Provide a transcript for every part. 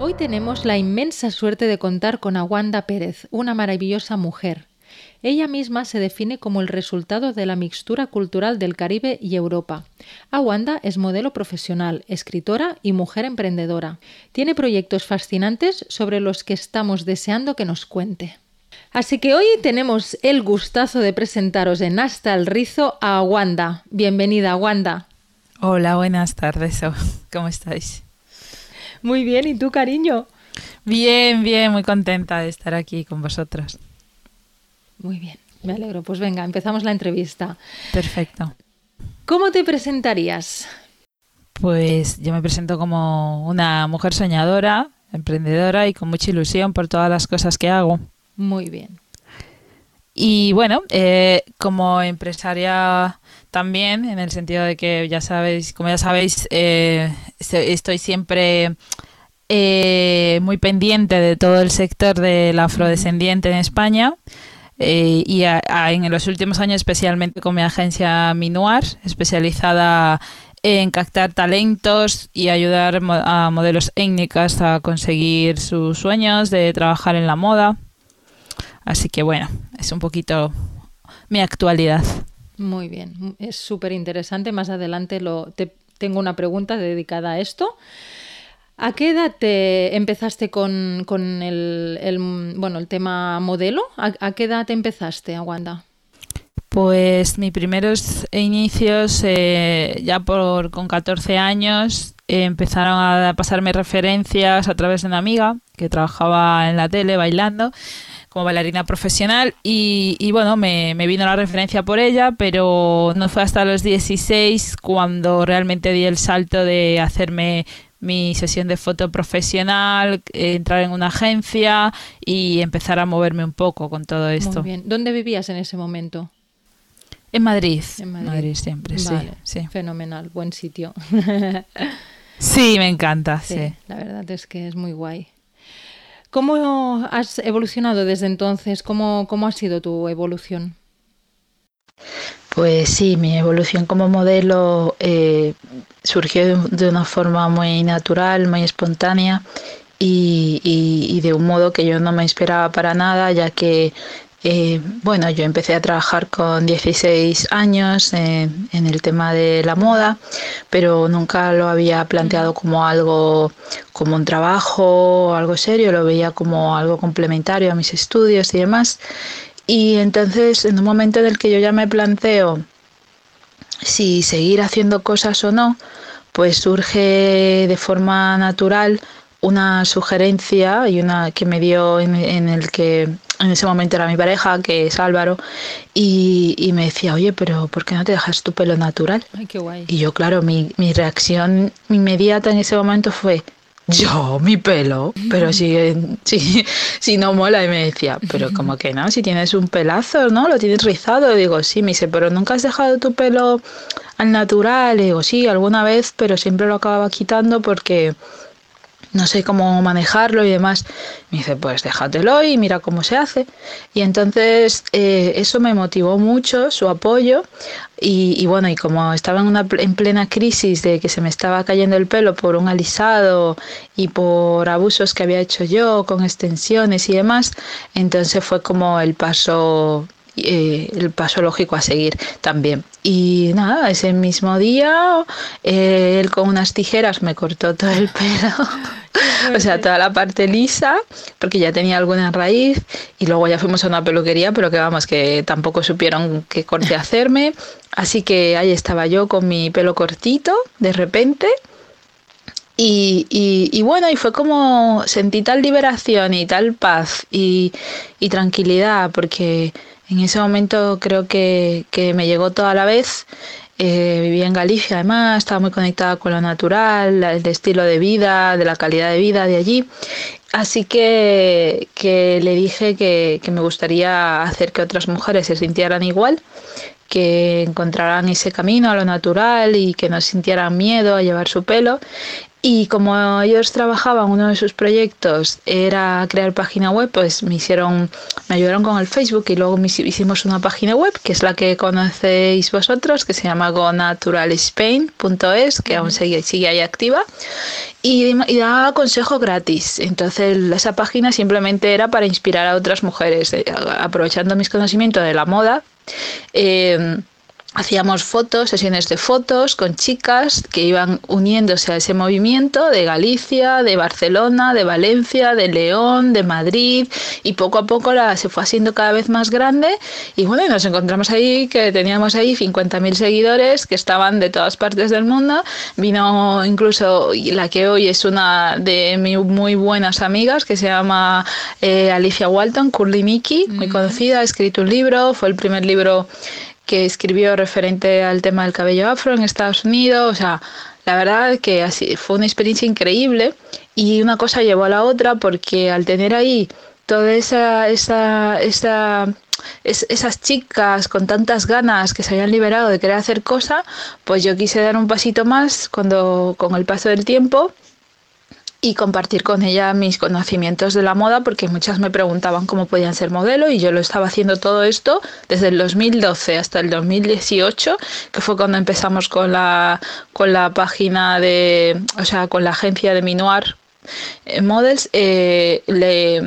Hoy tenemos la inmensa suerte de contar con Aguanda Pérez, una maravillosa mujer. Ella misma se define como el resultado de la mixtura cultural del Caribe y Europa. Aguanda es modelo profesional, escritora y mujer emprendedora. Tiene proyectos fascinantes sobre los que estamos deseando que nos cuente. Así que hoy tenemos el gustazo de presentaros en Hasta el Rizo a Aguanda. Bienvenida, Aguanda. Hola, buenas tardes. ¿Cómo estáis? Muy bien, ¿y tú, cariño? Bien, bien, muy contenta de estar aquí con vosotras. Muy bien, me alegro. Pues venga, empezamos la entrevista. Perfecto. ¿Cómo te presentarías? Pues yo me presento como una mujer soñadora, emprendedora y con mucha ilusión por todas las cosas que hago. Muy bien. Y bueno, eh, como empresaria también, en el sentido de que ya sabéis, como ya sabéis, eh, estoy siempre eh, muy pendiente de todo el sector del afrodescendiente en España. Eh, y en los últimos años especialmente con mi agencia Minuar, especializada en captar talentos y ayudar a modelos étnicas a conseguir sus sueños de trabajar en la moda. Así que bueno, es un poquito mi actualidad. Muy bien, es súper interesante. Más adelante lo, te, tengo una pregunta dedicada a esto. ¿A qué edad te empezaste con, el, bueno, el tema modelo? ¿A, qué edad te empezaste, Aguanda? Pues mis primeros inicios, eh, ya por con 14 años, empezaron a pasarme referencias a través de una amiga que trabajaba en la tele bailando como bailarina profesional y, bueno, me, vino la referencia por ella, pero no fue hasta los 16 cuando realmente di el salto de hacerme mi sesión de foto profesional, entrar en una agencia y empezar a moverme un poco con todo esto. Muy bien. ¿Dónde vivías en ese momento? En Madrid. En Madrid, siempre, sí, sí. Fenomenal, buen sitio. sí, me encanta, sí. La verdad es que es muy guay. ¿Cómo has evolucionado desde entonces? ¿Cómo, cómo ha sido tu evolución? Pues sí, mi evolución como modelo eh, surgió de una forma muy natural, muy espontánea y, y, de un modo que yo no me esperaba para nada, ya que eh, bueno, yo empecé a trabajar con 16 años en el tema de la moda, pero nunca lo había planteado como algo, como un trabajo, algo serio, lo veía como algo complementario a mis estudios y demás. Y entonces, en un momento en el que yo ya me planteo si seguir haciendo cosas o no, pues surge de forma natural una sugerencia y una que me dio en, el que en ese momento era mi pareja, que es Álvaro, y, me decía, oye, pero ¿por qué no te dejas tu pelo natural? Ay, qué guay. Y yo, claro, mi, mi reacción inmediata en ese momento fue, yo, mi pelo, pero si, si, si, no mola. Y me decía, pero como que no, si tienes un pelazo, ¿no? Lo tienes rizado. Y digo, sí, me dice, pero nunca has dejado tu pelo al natural. Y digo, sí, alguna vez, pero siempre lo acababa quitando porque no sé cómo manejarlo y demás. Me dice, pues déjatelo y mira cómo se hace. Y entonces eh, eso me motivó mucho, su apoyo. Y, bueno, y como estaba en, una, en plena crisis de que se me estaba cayendo el pelo por un alisado y por abusos que había hecho yo con extensiones y demás, entonces fue como el paso eh, el paso lógico a seguir también. Y nada, ese mismo día eh, él con unas tijeras me cortó todo el pelo, o sea, toda la parte lisa, porque ya tenía alguna raíz y luego ya fuimos a una peluquería, pero que vamos, que tampoco supieron qué corte hacerme. Así que ahí estaba yo con mi pelo cortito, de repente. Y, y, bueno, y fue como sentí tal liberación y tal paz y, y tranquilidad, porque en ese momento creo que, me llegó toda la vez Eh, vivía en Galicia además, estaba muy conectada con lo natural, el estilo de vida, de la calidad de vida de allí. Así que, que le dije que, que me gustaría hacer que otras mujeres se sintieran igual que encontraran ese camino a lo natural y que no sintieran miedo a llevar su pelo y como ellos trabajaban, uno de sus proyectos era crear página web, pues me hicieron, me ayudaron con el Facebook y luego hicimos una página web, que es la que conocéis vosotros, que se llama gonaturalspain.es, que aún sigue, ahí activa, y, y daba consejo gratis. Entonces esa página simplemente era para inspirar a otras mujeres, eh, aprovechando mis conocimientos de la moda. Eh, hacíamos fotos, sesiones de fotos con chicas que iban uniéndose a ese movimiento de Galicia, de Barcelona, de Valencia, de León, de Madrid y poco a poco la, se fue haciendo cada vez más grande y bueno, nos encontramos ahí que teníamos ahí 50.000 seguidores que estaban de todas partes del mundo. Vino incluso la que hoy es una de mis muy buenas amigas que se llama eh, Alicia Walton, Curly Mickey, muy conocida, ha escrito un libro, fue el primer libro que escribió referente al tema del cabello afro en Estados Unidos. O sea, la verdad que así fue una experiencia increíble y una cosa llevó a la otra porque al tener ahí toda esa, esa, esa esas chicas con tantas ganas que se habían liberado de querer hacer cosas, pues yo quise dar un pasito más cuando con el paso del tiempo y compartir con ella mis conocimientos de la moda porque muchas me preguntaban cómo podían ser modelo y yo lo estaba haciendo todo esto desde el 2012 hasta el 2018 que fue cuando empezamos con la con la página de o sea con la agencia de Minuar eh, Models eh, le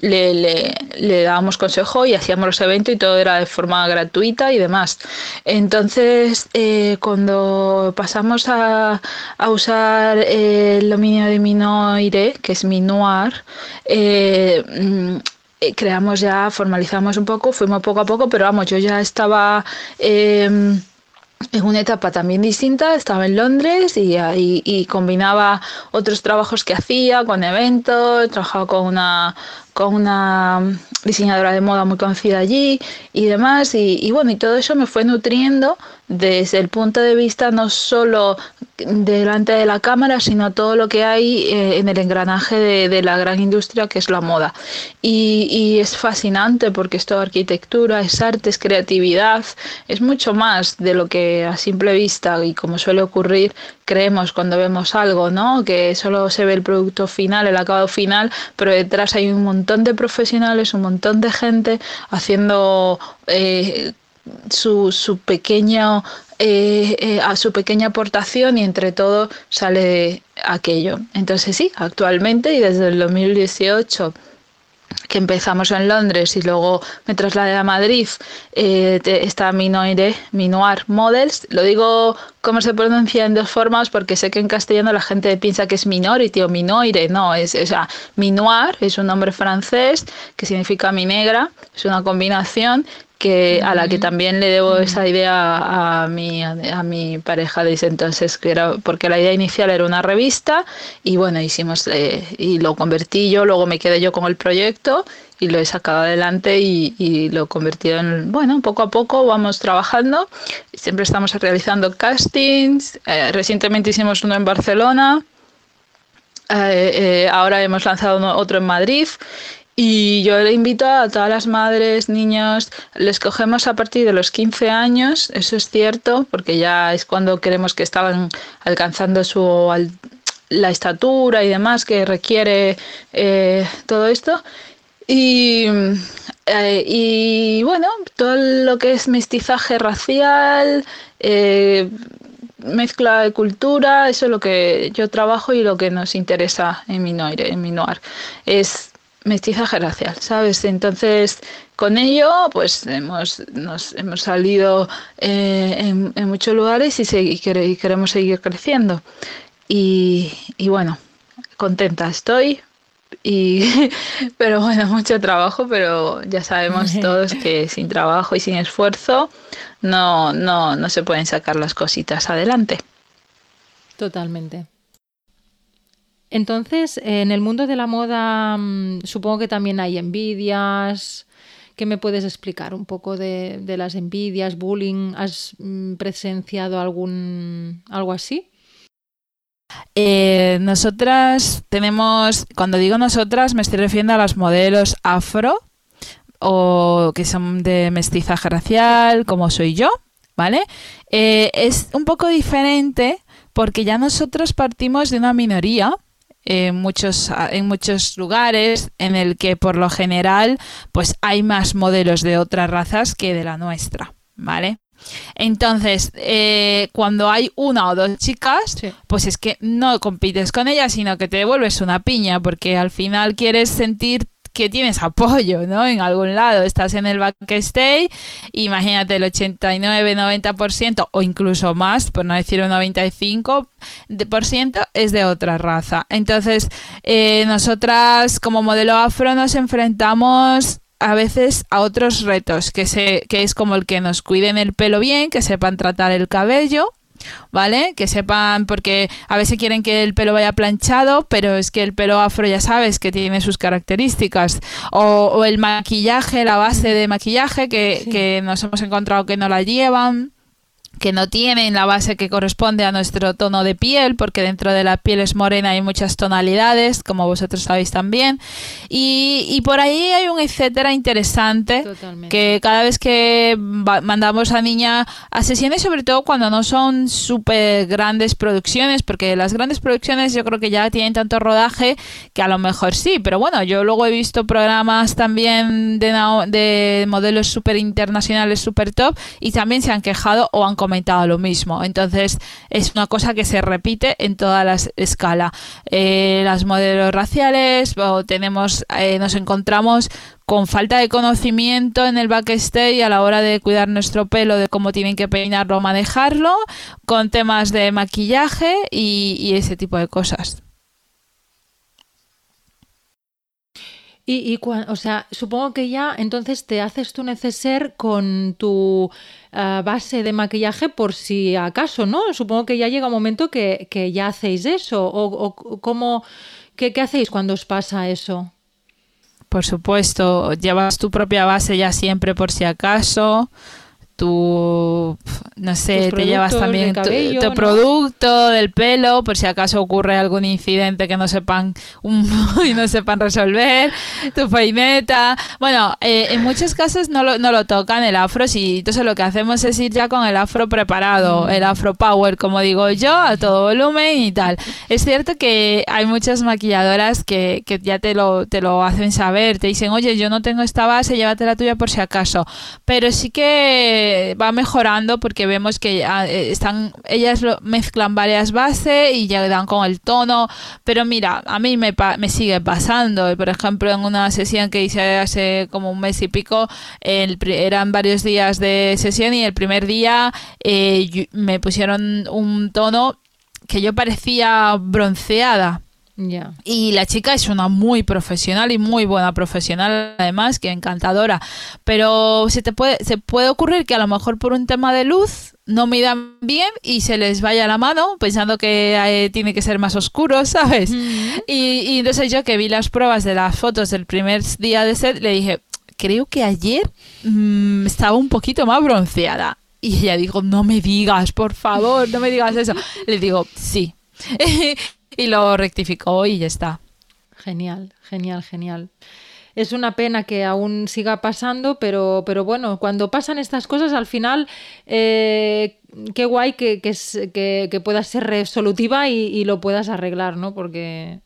le, le, le, dábamos consejo y hacíamos los eventos y todo era de forma gratuita y demás. Entonces, eh, cuando pasamos a, a, usar el dominio de Minoire, que es Minuar, eh, mm, eh, creamos ya, formalizamos un poco, fuimos poco a poco, pero vamos, yo ya estaba... Eh, en una etapa también distinta, estaba en Londres y, y, y, combinaba otros trabajos que hacía con eventos, trabajaba con una, con una diseñadora de moda muy conocida allí y demás. Y, y, bueno, y todo eso me fue nutriendo desde el punto de vista no solo delante de la cámara, sino todo lo que hay eh, en el engranaje de, la gran industria que es la moda. Y, y es fascinante porque es toda arquitectura, es arte, es creatividad, es mucho más de lo que a simple vista y como suele ocurrir creemos cuando vemos algo, ¿no? Que solo se ve el producto final, el acabado final, pero detrás hay un montón de profesionales, un montón de gente haciendo eh, su, su pequeño eh, eh, a su pequeña aportación y entre todo sale aquello. Entonces sí, actualmente y desde el 2018 que empezamos en Londres y luego me trasladé a Madrid, eh, está Minoire, Minoir Models. Lo digo como se pronuncia en dos formas porque sé que en castellano la gente piensa que es minority o minoire. No, es, o sea, Minoir es un nombre francés que significa mi negra, es una combinación que a la que también le debo esa idea a mi, a mi pareja ese entonces, que era, porque la idea inicial era una revista y bueno, hicimos eh, y lo convertí yo, luego me quedé yo con el proyecto y lo he sacado adelante y, y lo he convertido en, bueno, poco a poco vamos trabajando, siempre estamos realizando castings, eh, recientemente hicimos uno en Barcelona, eh, eh, ahora hemos lanzado uno, otro en Madrid y yo le invito a todas las madres, niños, les cogemos a partir de los 15 años, eso es cierto, porque ya es cuando queremos que estaban alcanzando su la estatura y demás que requiere eh, todo esto. Y, eh, y, bueno, todo lo que es mestizaje racial, eh, mezcla de cultura, eso es lo que yo trabajo y lo que nos interesa en Minoir, en Minoir. Es mestizaje racial, ¿sabes? Entonces, con ello, pues hemos, nos, hemos salido eh, en, en, muchos lugares y, se, y, queremos seguir creciendo. Y, y, bueno, contenta estoy. Y, pero bueno, mucho trabajo, pero ya sabemos todos que sin trabajo y sin esfuerzo no, no, no se pueden sacar las cositas adelante. Totalmente. Entonces, en el mundo de la moda, mm, supongo que también hay envidias, ¿Qué me puedes explicar un poco de, las envidias, bullying? ¿Has mm, presenciado algún algo así? Eh, nosotras tenemos, cuando digo nosotras, me estoy refiriendo a las modelos afro o que son de mestizaje racial, como soy yo, ¿vale? Eh, es un poco diferente porque ya nosotros partimos de una minoría en muchos, en muchos lugares en el que por lo general pues hay más modelos de otras razas que de la nuestra, ¿vale? Entonces, eh, cuando hay una o dos chicas, pues es que no compites con ellas, sino que te devuelves una piña, porque al final quieres sentir que tienes apoyo, ¿no? En algún lado, estás en el backstage, imagínate el 89, 90% o incluso más, por no decir un 95% es de otra raza. Entonces, eh, nosotras como modelo afro nos enfrentamos a veces a otros retos, que, se, que es como el que nos cuiden el pelo bien, que sepan tratar el cabello, ¿vale? Que sepan, porque a veces quieren que el pelo vaya planchado, pero es que el pelo afro ya sabes que tiene sus características. O, el maquillaje, la base de maquillaje, que, que nos hemos encontrado que no la llevan que no tienen la base que corresponde a nuestro tono de piel, porque dentro de la piel es morena hay muchas tonalidades, como vosotros sabéis también. Y, por ahí hay un etcétera interesante que cada vez que mandamos a niña a sesiones, sobre todo cuando no son súper grandes producciones, porque las grandes producciones yo creo que ya tienen tanto rodaje que a lo mejor sí, pero bueno, yo luego he visto programas también de, de modelos súper internacionales, súper top, y también se han quejado o han comentado comentado lo mismo. Entonces es una cosa que se repite en toda la escala. Eh, las modelos raciales o tenemos, eh, nos encontramos con falta de conocimiento en el backstage a la hora de cuidar nuestro pelo, de cómo tienen que peinarlo o manejarlo, con temas de maquillaje y ese tipo de cosas. Y, o sea, supongo que ya entonces te haces tu neceser con tu ah, base de maquillaje por si acaso, ¿no? Supongo que ya llega un momento que, ya hacéis eso. ¿O, cómo, qué, qué hacéis cuando os pasa eso? Por supuesto, llevas tu propia base ya siempre por si acaso tu, no sé, te llevas también tu, producto del pelo por si acaso ocurre algún incidente que no sepan y no sepan resolver, tu peineta. Bueno, eh, en muchos casos no lo, no lo tocan el afro, y entonces lo que hacemos es ir ya con el afro preparado, mm. el afro power, como digo yo, a todo volumen y tal. Es cierto que hay muchas maquilladoras que, que ya te lo, te lo hacen saber, te dicen, oye, yo no tengo esta base, llévate la tuya por si acaso. Pero sí que va mejorando porque vemos que eh, están ellas mezclan varias bases y ya dan con el tono. Pero mira a mí me, me sigue pasando. Por ejemplo en una sesión que hice hace como un mes y pico eran varios días de sesión y el primer día eh, me pusieron un tono que yo parecía bronceada y la chica es una muy profesional y muy buena profesional, además, que encantadora. Pero se te puede, se puede ocurrir que a lo mejor por un tema de luz no midan bien y se les vaya la mano pensando que eh, tiene que ser más oscuro, ¿sabes? y, entonces yo que vi las pruebas de las fotos del primer día de set, le dije, creo que ayer mm, estaba un poquito más bronceada. Y ella dijo, no me digas, por favor, no me digas eso. Le digo, sí. y lo rectificó y ya está. Genial, genial, genial. Es una pena que aún siga pasando, pero, pero bueno, cuando pasan estas cosas, al final, eh, qué guay que, que, que, puedas ser resolutiva y, lo puedas arreglar, ¿no? Porque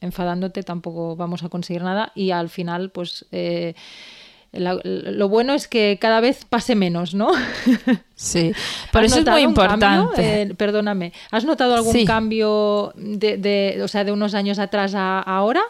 enfadándote tampoco vamos a conseguir nada y al final, pues... Eh, lo bueno es que cada vez pase menos, ¿no? Sí, por eso es muy importante. Eh, perdóname, ¿has notado algún cambio de, o sea, de unos años atrás a ahora?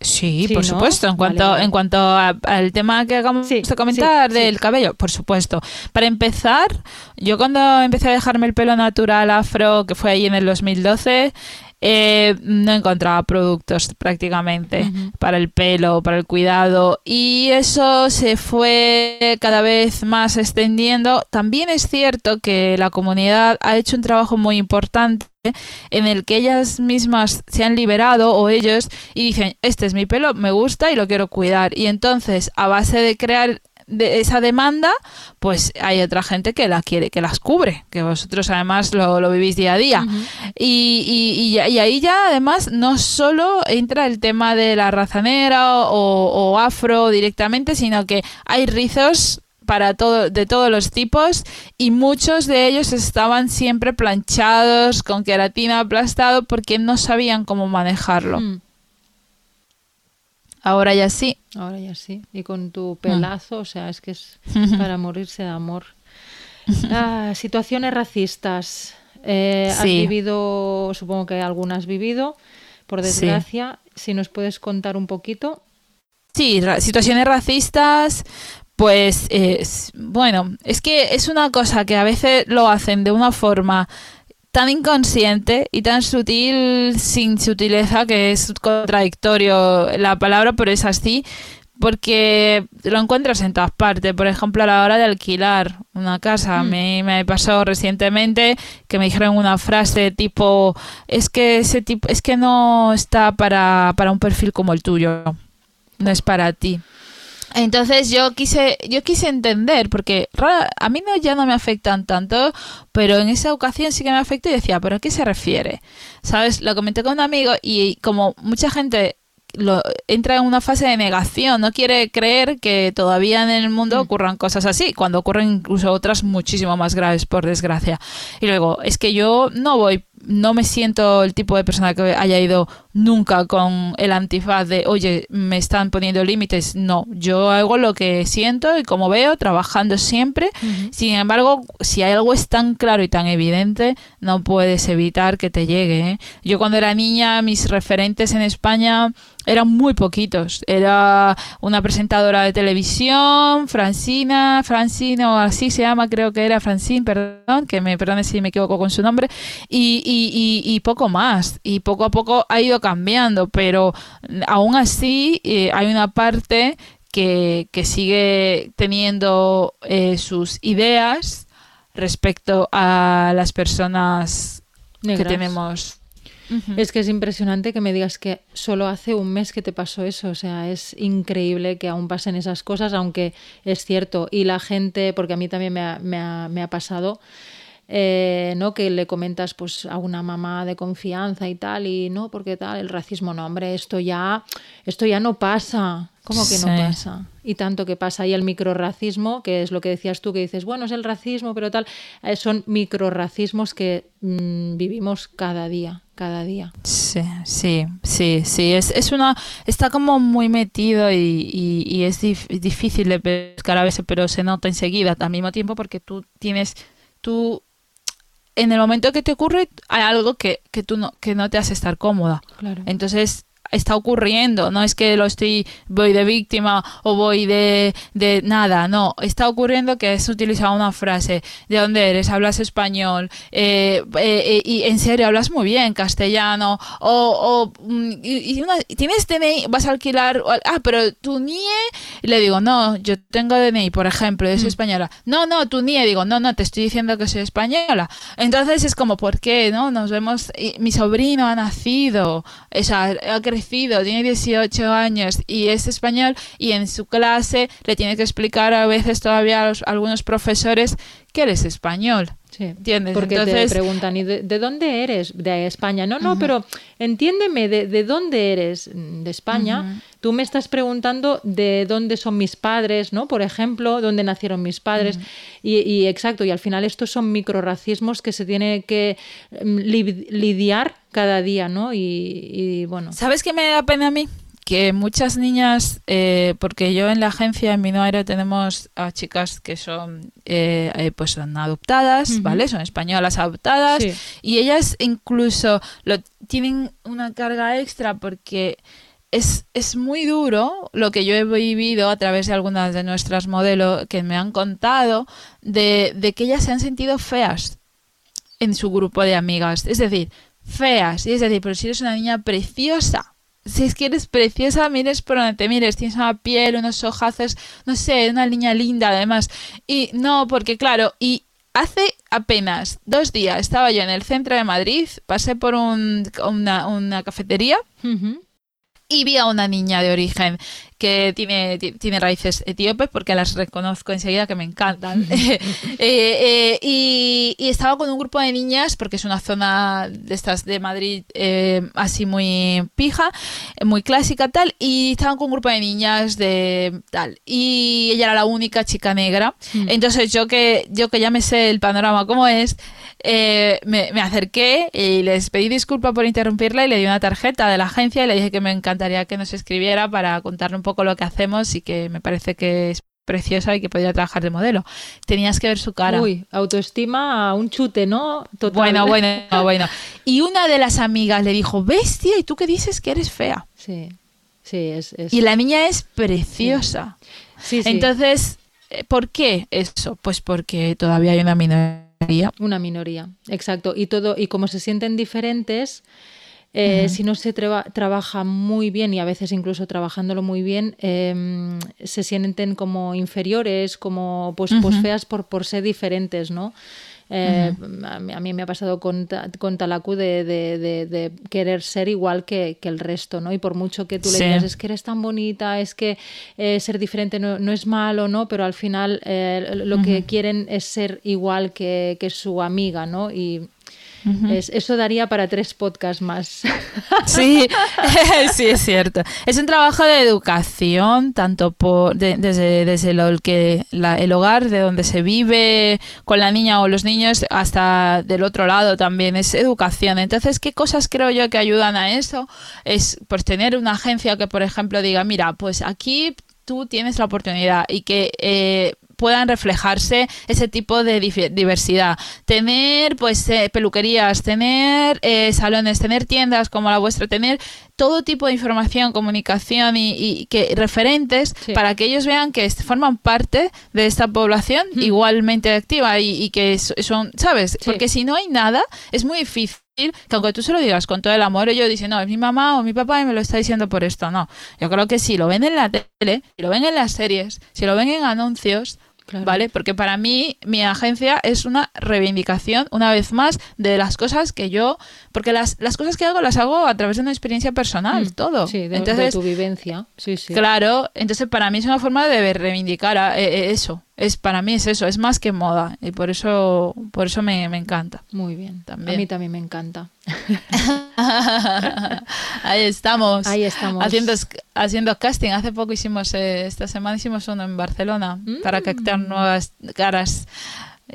Sí, por supuesto. En cuanto, en cuanto al tema que acabamos de comentar del cabello, por supuesto. Para empezar, yo cuando empecé a dejarme el pelo natural afro, que fue ahí en el 2012, eh, no encontraba productos prácticamente para el pelo, para el cuidado y eso se fue cada vez más extendiendo. También es cierto que la comunidad ha hecho un trabajo muy importante en el que ellas mismas se han liberado o ellos y dicen, este es mi pelo, me gusta y lo quiero cuidar. Y entonces, a base de crear de esa demanda, pues hay otra gente que la quiere, que las cubre, que vosotros además lo, vivís día a día. y, y, ahí ya además no solo entra el tema de la raza negra o, o afro directamente, sino que hay rizos para todo, de todos los tipos y muchos de ellos estaban siempre planchados con queratina aplastado porque no sabían cómo manejarlo. Mm. Ahora ya sí. Ahora ya sí. Y con tu pelazo, o sea, es que es para morirse de amor. Ah, situaciones racistas. Eh, Has vivido, supongo que algunas has vivido, por desgracia. Si nos puedes contar un poquito. Sí, situaciones racistas, pues bueno, es que es una cosa que a veces lo hacen de una forma tan inconsciente y tan sutil, sin sutileza, que es contradictorio la palabra, pero es así, porque lo encuentras en todas partes. Por ejemplo, a la hora de alquilar una casa, mm. me, me pasó recientemente que me dijeron una frase tipo, es que ese tipo, es que no está para, para un perfil como el tuyo, no es para ti. Entonces yo quise, yo quise entender, porque a mí no, ya no me afectan tanto, pero en esa ocasión sí que me afectó y decía, ¿pero a qué se refiere? ¿Sabes? Lo comenté con un amigo y como mucha gente lo, entra en una fase de negación, no quiere creer que todavía en el mundo mm. ocurran cosas así, cuando ocurren incluso otras muchísimo más graves, por desgracia. Y luego, es que yo no voy no me siento el tipo de persona que haya ido nunca con el antifaz de, oye, me están poniendo límites. No, yo hago lo que siento y como veo, trabajando siempre. Sin embargo, si hay algo es tan claro y tan evidente, no puedes evitar que te llegue. ¿eh? Yo cuando era niña, mis referentes en España eran muy poquitos. Era una presentadora de televisión, Francina, Francina o así se llama, creo que era Francine, perdón, que me perdone si me equivoco con su nombre, y, y, poco más. Y poco a poco ha ido cambiando, pero aún así eh, hay una parte que, que sigue teniendo eh, sus ideas respecto a las personas que tenemos es que es impresionante que me digas que solo hace un mes que te pasó eso. O sea, es increíble que aún pasen esas cosas, aunque es cierto. Y la gente, porque a mí también me ha, me ha, me ha pasado, eh, ¿no? Que le comentas pues a una mamá de confianza y tal, y no, porque tal, el racismo, no, hombre, esto ya, esto ya no pasa. ¿Cómo que no pasa? Y tanto que pasa. Y el microracismo, que es lo que decías tú, que dices, bueno, es el racismo, pero tal, eh, son microracismos que mm, vivimos cada día, cada día. Sí, sí, sí, sí. Es, es una, está como muy metido y, y, es difícil de pescar a veces, pero se nota enseguida al mismo tiempo porque tú tienes, tú en el momento que te ocurre hay algo que, que tú no, que no te hace estar cómoda. Claro. Entonces está ocurriendo, no es que lo estoy, voy de víctima o voy de, de nada, no, está ocurriendo que es utilizado una frase, ¿de dónde eres? ¿Hablas español? Eh, eh, eh, y en serio, hablas muy bien castellano, o, o mm, y, tienes DNI, vas a alquilar, ah, pero tu NIE, le digo, no, yo tengo DNI, por ejemplo, yo soy mm. española, no, no, tu NIE, digo, no, no, te estoy diciendo que soy española, entonces es como, ¿por qué? ¿No? Nos vemos, mi sobrino ha nacido, o sea, ha crecido tiene 18 años y es español y en su clase le tiene que explicar a veces todavía a, algunos profesores que eres español. Sí, ¿Entiendes? Porque te preguntan, ¿y de, dónde eres? De España. No, no, pero entiéndeme, de, dónde eres? De España. Tú me estás preguntando de dónde son mis padres, ¿no? Por ejemplo, dónde nacieron mis padres. y, exacto, y al final estos son microracismos que se tiene que mm, lidiar cada día, ¿no? Y, bueno. ¿Sabes qué me da pena a mí? que muchas niñas, eh, porque yo en la agencia en Minoaero tenemos a chicas que son eh, eh, pues son adoptadas, ¿vale? Son españolas adoptadas y ellas incluso lo, tienen una carga extra porque es, es, muy duro lo que yo he vivido a través de algunas de nuestras modelos que me han contado de, de que ellas se han sentido feas en su grupo de amigas. Es decir, feas. Y es decir, pero si eres una niña preciosa, si es que eres preciosa, mires por donde te mires, tienes una piel, unos ojazos, no sé, una niña linda además. Y no, porque claro, y hace apenas dos días estaba yo en el centro de Madrid, pasé por un, una, una, cafetería y vi a una niña de origen que tiene, tiene raíces etíopes porque las reconozco enseguida que me encantan. Eh, eh, y, estaba con un grupo de niñas porque es una zona de estas de Madrid eh, así muy pija, muy clásica tal, y estaban con un grupo de niñas de tal. Y ella era la única chica negra. Mm. Entonces yo que, yo que ya me sé el panorama como es, me, me, acerqué y les pedí disculpa por interrumpirla y le di una tarjeta de la agencia y le dije que me encantaría que nos escribiera para contarle un poco lo que hacemos y que me parece que es preciosa y que podría trabajar de modelo. Tenías que ver su cara. Uy, autoestima a un chute, ¿no? Total. Bueno, bueno, bueno. Y una de las amigas le dijo, bestia, ¿y tú qué dices que eres fea? Sí, sí, es... Y la niña es preciosa. Sí. sí, Entonces, eh, ¿por qué eso? Pues porque todavía hay una minoría. Una minoría, exacto. Y todo, y como se sienten diferentes, eh, si no se trabaja muy bien y a veces incluso trabajándolo muy bien, em, se sienten como inferiores, como pues, pues feas por, por ser diferentes, ¿no? Eh, a, mí, me ha pasado con, con Talaku de, querer ser igual que, el resto, ¿no? Y por mucho que tú le digas, es que eres tan bonita, es que eh, ser diferente no, es malo, ¿no? Pero al final lo que quieren es ser igual que, que su amiga, ¿no? Y eso daría para tres podcasts más. Sí, sí, es cierto. Es un trabajo de educación, tanto por, desde, desde lo, que, el hogar, de donde se vive con la niña o los niños, hasta del otro lado también. Es educación. Entonces, ¿qué cosas creo yo que ayudan a eso? Es pues tener una agencia que, por ejemplo, diga, mira, pues aquí tú tienes la oportunidad y que eh, puedan reflejarse ese tipo de diversidad. Tener pues eh, peluquerías, tener eh, salones, tener tiendas como la vuestra, tener todo tipo de información, comunicación y, que referentes para que ellos vean que forman parte de esta población igualmente activa y, que son, ¿sabes? Porque si no hay nada, es muy difícil que aunque tú se lo digas con todo el amor, yo dice, no, es mi mamá o mi papá y me lo está diciendo por esto. No, yo creo que si lo ven en la tele, si lo ven en las series, si lo ven en anuncios, ¿Vale? Porque para mí mi agencia es una reivindicación, una vez más, de las cosas que yo... Porque las, las cosas que hago las hago a través de una experiencia personal, mm. todo. Sí, de, entonces, tu vivencia. Sí, sí. Claro, entonces para mí es una forma de reivindicar eh, eh, eso. Es, para mí es eso, es más que moda. Y por eso, por eso me, encanta. Muy bien. También. A mí también me encanta. Ahí estamos. Ahí estamos. Haciendo, haciendo casting. Hace poco hicimos, eh, esta semana hicimos uno en Barcelona para captar mm. nuevas caras.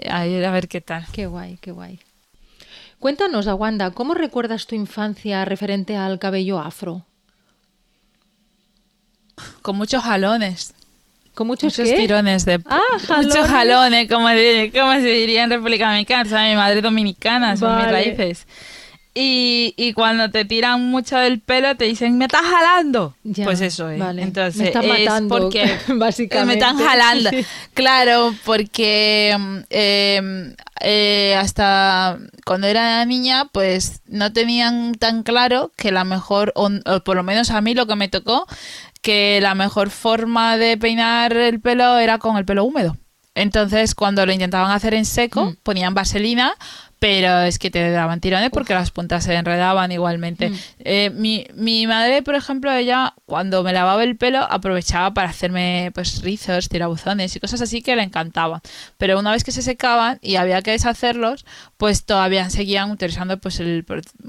a ver qué tal. Qué guay, qué guay. Cuéntanos, Aguanda, ¿cómo recuerdas tu infancia referente al cabello afro? Con muchos jalones. Con muchos, tirones de ah, muchos jalones, como, se diría en República Dominicana, mi madre dominicana, son mis raíces. Y, y, cuando te tiran mucho del pelo te dicen, me estás jalando. pues eso es. Entonces, me están matando, porque básicamente. Me están jalando. Claro, porque em, eh, hasta cuando era niña, pues no tenían tan claro que la mejor, o, por lo menos a mí lo que me tocó, que la mejor forma de peinar el pelo era con el pelo húmedo. Entonces, cuando lo intentaban hacer en seco, mm. ponían vaselina pero es que te daban tirones porque las puntas se enredaban igualmente. Mm. Eh, mi, mi, madre, por ejemplo, ella cuando me lavaba el pelo aprovechaba para hacerme pues rizos, tirabuzones y cosas así que le encantaban. Pero una vez que se secaban y había que deshacerlos, pues todavía seguían utilizando pues el,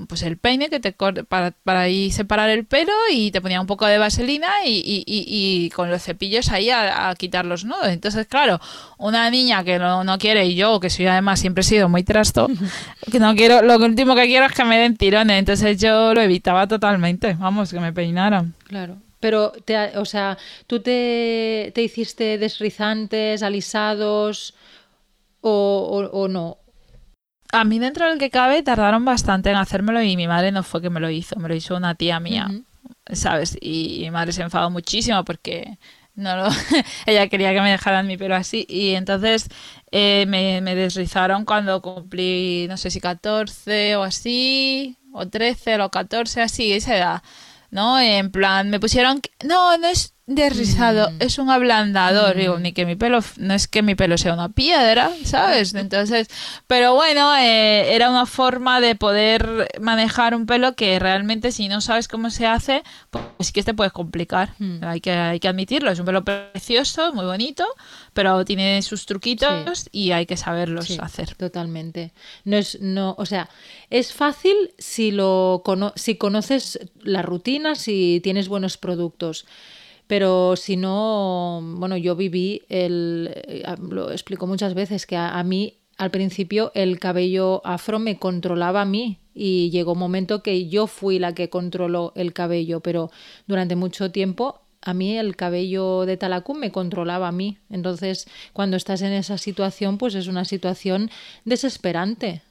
pues el peine que te para, para ahí separar el pelo y te ponía un poco de vaselina y, y, y, con los cepillos ahí a, a, quitar los nudos. Entonces, claro, una niña que no, no quiere y yo, que soy además siempre he sido muy trasto, que no quiero, lo último que quiero es que me den tirones, entonces yo lo evitaba totalmente, vamos, que me peinaran. Claro. Pero, te, o sea, ¿tú te, te hiciste desrizantes, alisados o, o, no? A mí dentro del que cabe tardaron bastante en hacérmelo y mi madre no fue que me lo hizo, me lo hizo una tía mía, ¿sabes? Y mi madre se enfadó muchísimo porque no lo, ella quería que me dejaran mi pelo así y entonces eh, me, me, desrizaron cuando cumplí no sé si 14 o así o 13 o 14, así, esa edad. ¿no? En plan, me pusieron, no, no es derrizado, mm. es un ablandador, digo, mm. ni que mi pelo, no es que mi pelo sea una piedra, ¿sabes? Entonces, pero bueno, eh, era una forma de poder manejar un pelo que realmente si no sabes cómo se hace, pues sí que te puedes complicar, mm. hay, que, hay que admitirlo, es un pelo precioso, muy bonito, pero tiene sus truquitos y hay que saberlos hacer. Totalmente. No es, no, o sea, es fácil si lo si conoces la rutina, si tienes buenos productos. Pero si no, bueno, yo viví, el, eh, lo explico muchas veces, que a, mí al principio el cabello afro me controlaba a mí y llegó un momento que yo fui la que controló el cabello, pero durante mucho tiempo a mí el cabello de talacum me controlaba a mí. Entonces, cuando estás en esa situación, pues es una situación desesperante.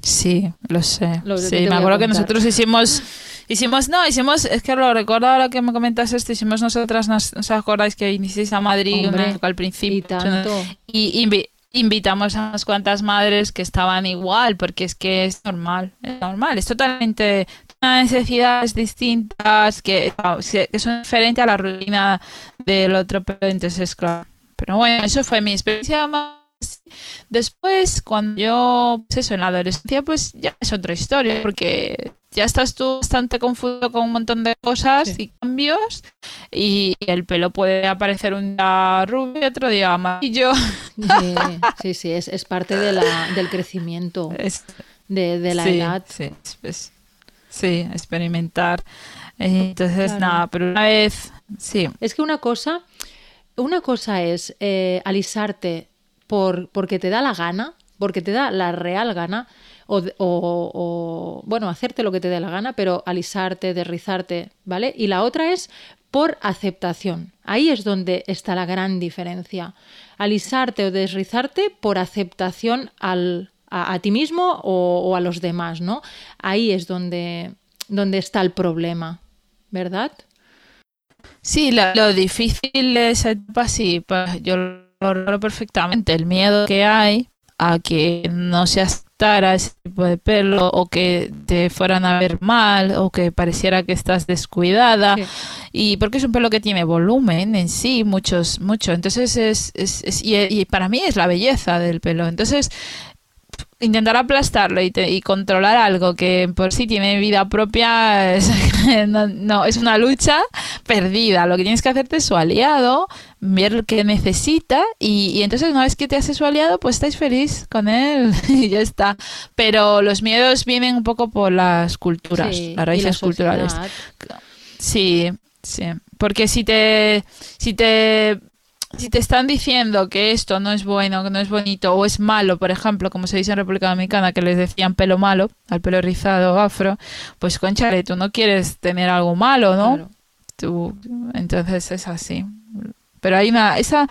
Sí, lo sé. sí, me acuerdo que nosotros hicimos Hicimos, no, hicimos, es que lo recuerdo ahora que me comentas esto, hicimos nosotras, no, os acordáis que iniciéis a Madrid al principio. Y tanto. Y invitamos a unas cuantas madres que estaban igual, porque es que es normal, es normal, es totalmente necesidades distintas que, que son diferentes a la rutina del otro, pero entonces claro. Pero bueno, eso fue mi experiencia más Después, cuando yo, pues eso, en la adolescencia, pues ya es otra historia, porque ya estás tú bastante confuso con un montón de cosas y cambios y el pelo puede aparecer un día rubio y otro día amarillo. Sí, sí, es, es, parte de la, del crecimiento de, de, la edad. Sí, sí, experimentar. Entonces, nada, pero una vez, sí. Es que una cosa, una cosa es eh, alisarte por, porque te da la gana, porque te da la real gana, o, bueno, hacerte lo que te dé la gana, pero alisarte, derrizarte, ¿vale? Y la otra es por aceptación. Ahí es donde está la gran diferencia. Alisarte o desrizarte por aceptación al, a, ti mismo o, a los demás, ¿no? Ahí es donde, donde está el problema, ¿verdad? Sí, lo, difícil es etapa, sí, pues yo lo logro perfectamente. El miedo que hay a que no seas a ese tipo de pelo o que te fueran a ver mal o que pareciera que estás descuidada. Y porque es un pelo que tiene volumen en sí muchos mucho. Entonces es, es, y, para mí es la belleza del pelo. Entonces intentar aplastarlo y, y, controlar algo que por sí tiene vida propia es, no, es una lucha perdida. Lo que tienes que hacerte es su aliado, ver lo que necesita y, entonces una vez que te hace su aliado, pues estáis feliz con él y ya está. Pero los miedos vienen un poco por las culturas, las raíces culturales. Sí, sí. Porque si te, si te si te están diciendo que esto no es bueno, que no es bonito o es malo, por ejemplo, como se dice en República Dominicana, que les decían pelo malo, al pelo rizado afro, pues conchale, tú no quieres tener algo malo, ¿no? Tú, entonces es así. Pero hay una, esa,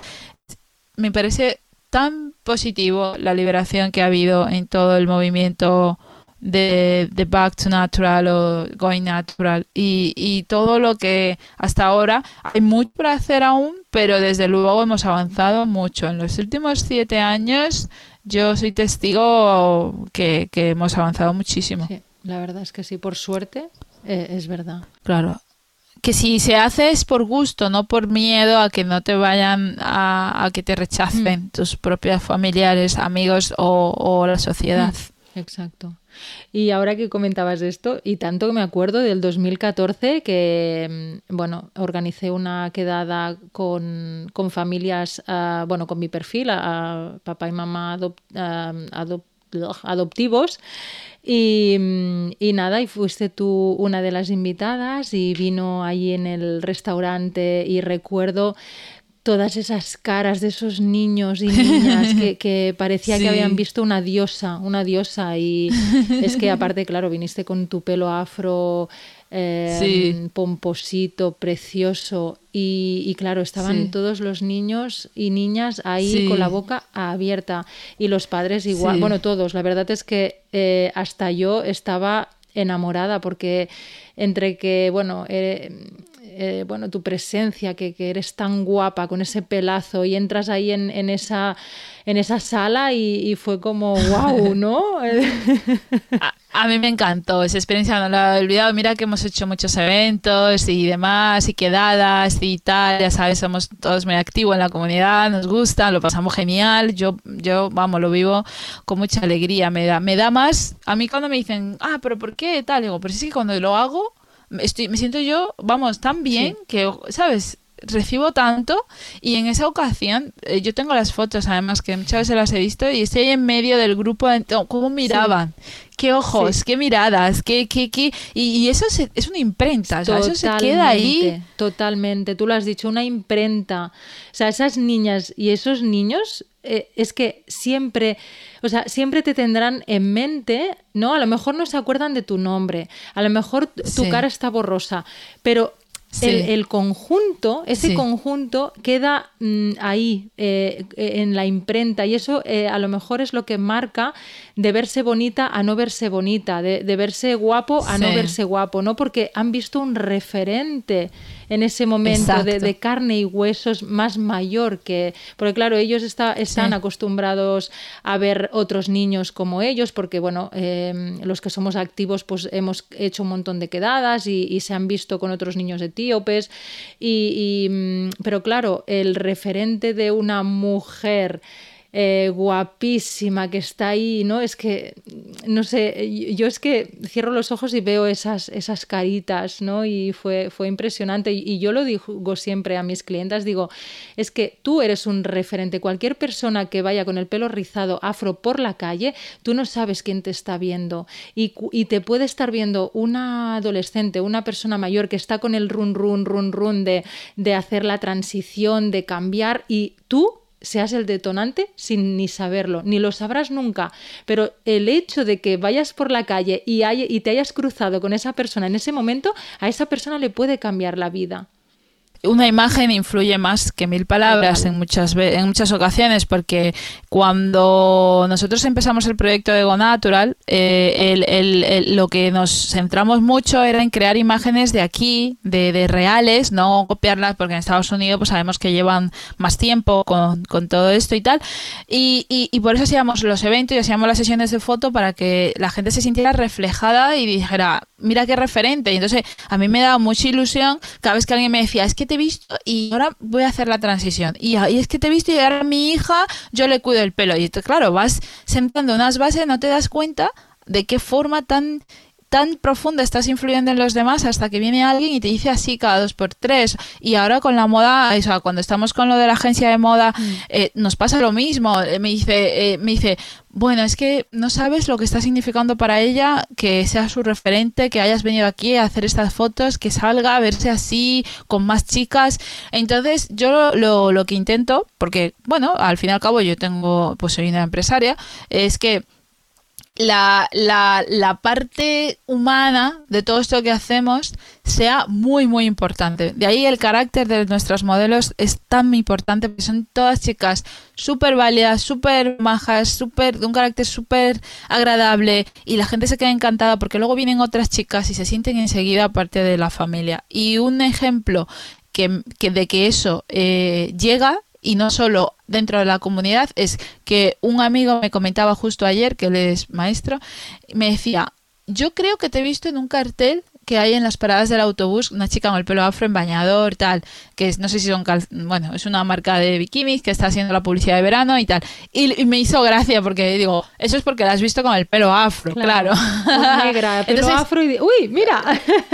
me parece tan positivo la liberación que ha habido en todo el movimiento de, de, Back to Natural o Going Natural y, y, todo lo que hasta ahora hay mucho por hacer aún, pero desde luego hemos avanzado mucho. En los últimos siete años yo soy testigo que, que hemos avanzado muchísimo. Sí, la verdad es que sí, por suerte eh, es verdad. Claro. Que si se hace es por gusto, no por miedo a que no te vayan a, a que te rechacen mm. tus propios familiares, amigos o, o la sociedad. Mm, exacto. Y ahora que comentabas esto, y tanto que me acuerdo del 2014 que, mm, bueno, organicé una quedada con, con familias, uh, bueno, con mi perfil, a, papá y mamá adop, uh, adop, adoptivos. Y, mm, y, nada, y fuiste tú una de las invitadas y vino allí en el restaurante y recuerdo todas esas caras de esos niños y niñas que, parecía que habían visto una diosa, una diosa. Y es que aparte, claro, viniste con tu pelo afro, eh, pomposito, precioso. Y, claro, estaban todos los niños y niñas ahí con la boca abierta. Y los padres igual, bueno, todos. La verdad es que eh, hasta yo estaba enamorada porque entre que, bueno, eh, eh, bueno, tu presencia, que, eres tan guapa con ese pelazo y entras ahí en, esa, en esa sala y, fue como, wow, ¿no? A mí me encantó, esa experiencia no la he olvidado. Mira que hemos hecho muchos eventos y demás, y quedadas y tal, ya sabes, somos todos muy activos en la comunidad, nos gusta, lo pasamos genial. Yo, yo vamos, lo vivo con mucha alegría. Me da, me da más, a mí cuando me dicen, ah, pero ¿por qué tal? Digo, pero sí que cuando lo hago, estoy, me siento yo, vamos, tan bien que, ¿sabes? recibo tanto y en esa ocasión eh, yo tengo las fotos además que muchas veces las he visto y estoy en medio del grupo cómo miraban qué ojos qué miradas qué qué qué y, eso es una imprenta o sea, eso se queda ahí. Totalmente. Tú lo has dicho una imprenta. O sea esas niñas y esos niños eh, es que siempre, o sea, siempre te tendrán en mente, ¿no? A lo mejor no se acuerdan de tu nombre, a lo mejor tu cara está borrosa, pero el, conjunto, ese conjunto queda mm, ahí eh, en la imprenta y eso eh, a lo mejor es lo que marca de verse bonita a no verse bonita, de, verse guapo a no verse guapo, ¿no? Porque han visto un referente en ese momento de, carne y huesos más mayor que... Porque claro, ellos está, están acostumbrados a ver otros niños como ellos, porque bueno, em, los que somos activos pues hemos hecho un montón de quedadas y, se han visto con otros niños etíopes, y, mm, pero claro, el referente de una mujer eh, guapísima que está ahí, ¿no? Es que, no sé, yo es que cierro los ojos y veo esas, esas caritas, ¿no? Y fue, fue impresionante. Y, yo lo digo siempre a mis clientas, digo, es que tú eres un referente. Cualquier persona que vaya con el pelo rizado afro por la calle, tú no sabes quién te está viendo. Y, y te puede estar viendo una adolescente, una persona mayor que está con el run, run, run, run de, de hacer la transición, de cambiar, y tú seas el detonante sin ni saberlo, ni lo sabrás nunca, pero el hecho de que vayas por la calle y, y te hayas cruzado con esa persona en ese momento, a esa persona le puede cambiar la vida una imagen influye más que mil palabras en muchas en muchas ocasiones porque cuando nosotros empezamos el proyecto de Go Natural eh, lo que nos centramos mucho era en crear imágenes de aquí de, reales no copiarlas porque en Estados Unidos pues sabemos que llevan más tiempo con, todo esto y tal. Y, y, por eso hacíamos los eventos y hacíamos las sesiones de foto para que la gente se sintiera reflejada y dijera mira qué referente y entonces a mí me daba mucha ilusión cada vez que alguien me decía es que he visto y ahora voy a hacer la transición. Y, es que te he visto y ahora mi hija yo le cuido el pelo. Y claro, vas sentando unas bases, no te das cuenta de qué forma tan tan profunda estás influyendo en los demás hasta que viene alguien y te dice así cada dos por tres. Y ahora con la moda, o sea, cuando estamos con lo de la agencia de moda, mm. eh, nos pasa lo mismo. Eh, me dice, eh, me dice, bueno, es que no sabes lo que está significando para ella que sea su referente, que hayas venido aquí a hacer estas fotos, que salga a verse así, con más chicas. Entonces, yo lo, lo que intento, porque, bueno, al fin y al cabo yo tengo, pues soy una empresaria, es que la, la, la, parte humana de todo esto que hacemos sea muy, muy importante. De ahí el carácter de nuestros modelos es tan importante porque son todas chicas súper válidas, súper majas, super, de un carácter súper agradable y la gente se queda encantada porque luego vienen otras chicas y se sienten enseguida parte de la familia. Y un ejemplo que, que de que eso eh, llega y no solo dentro de la comunidad, es que un amigo me comentaba justo ayer, que él es maestro, me decía, yo creo que te he visto en un cartel que hay en las paradas del autobús, una chica con el pelo afro en bañador, tal, que es, no sé si son, bueno, es una marca de bikinis que está haciendo la publicidad de verano y tal. Y, me hizo gracia porque digo, eso es porque la has visto con el pelo afro, claro. Negra, pelo afro y... Uy, mira.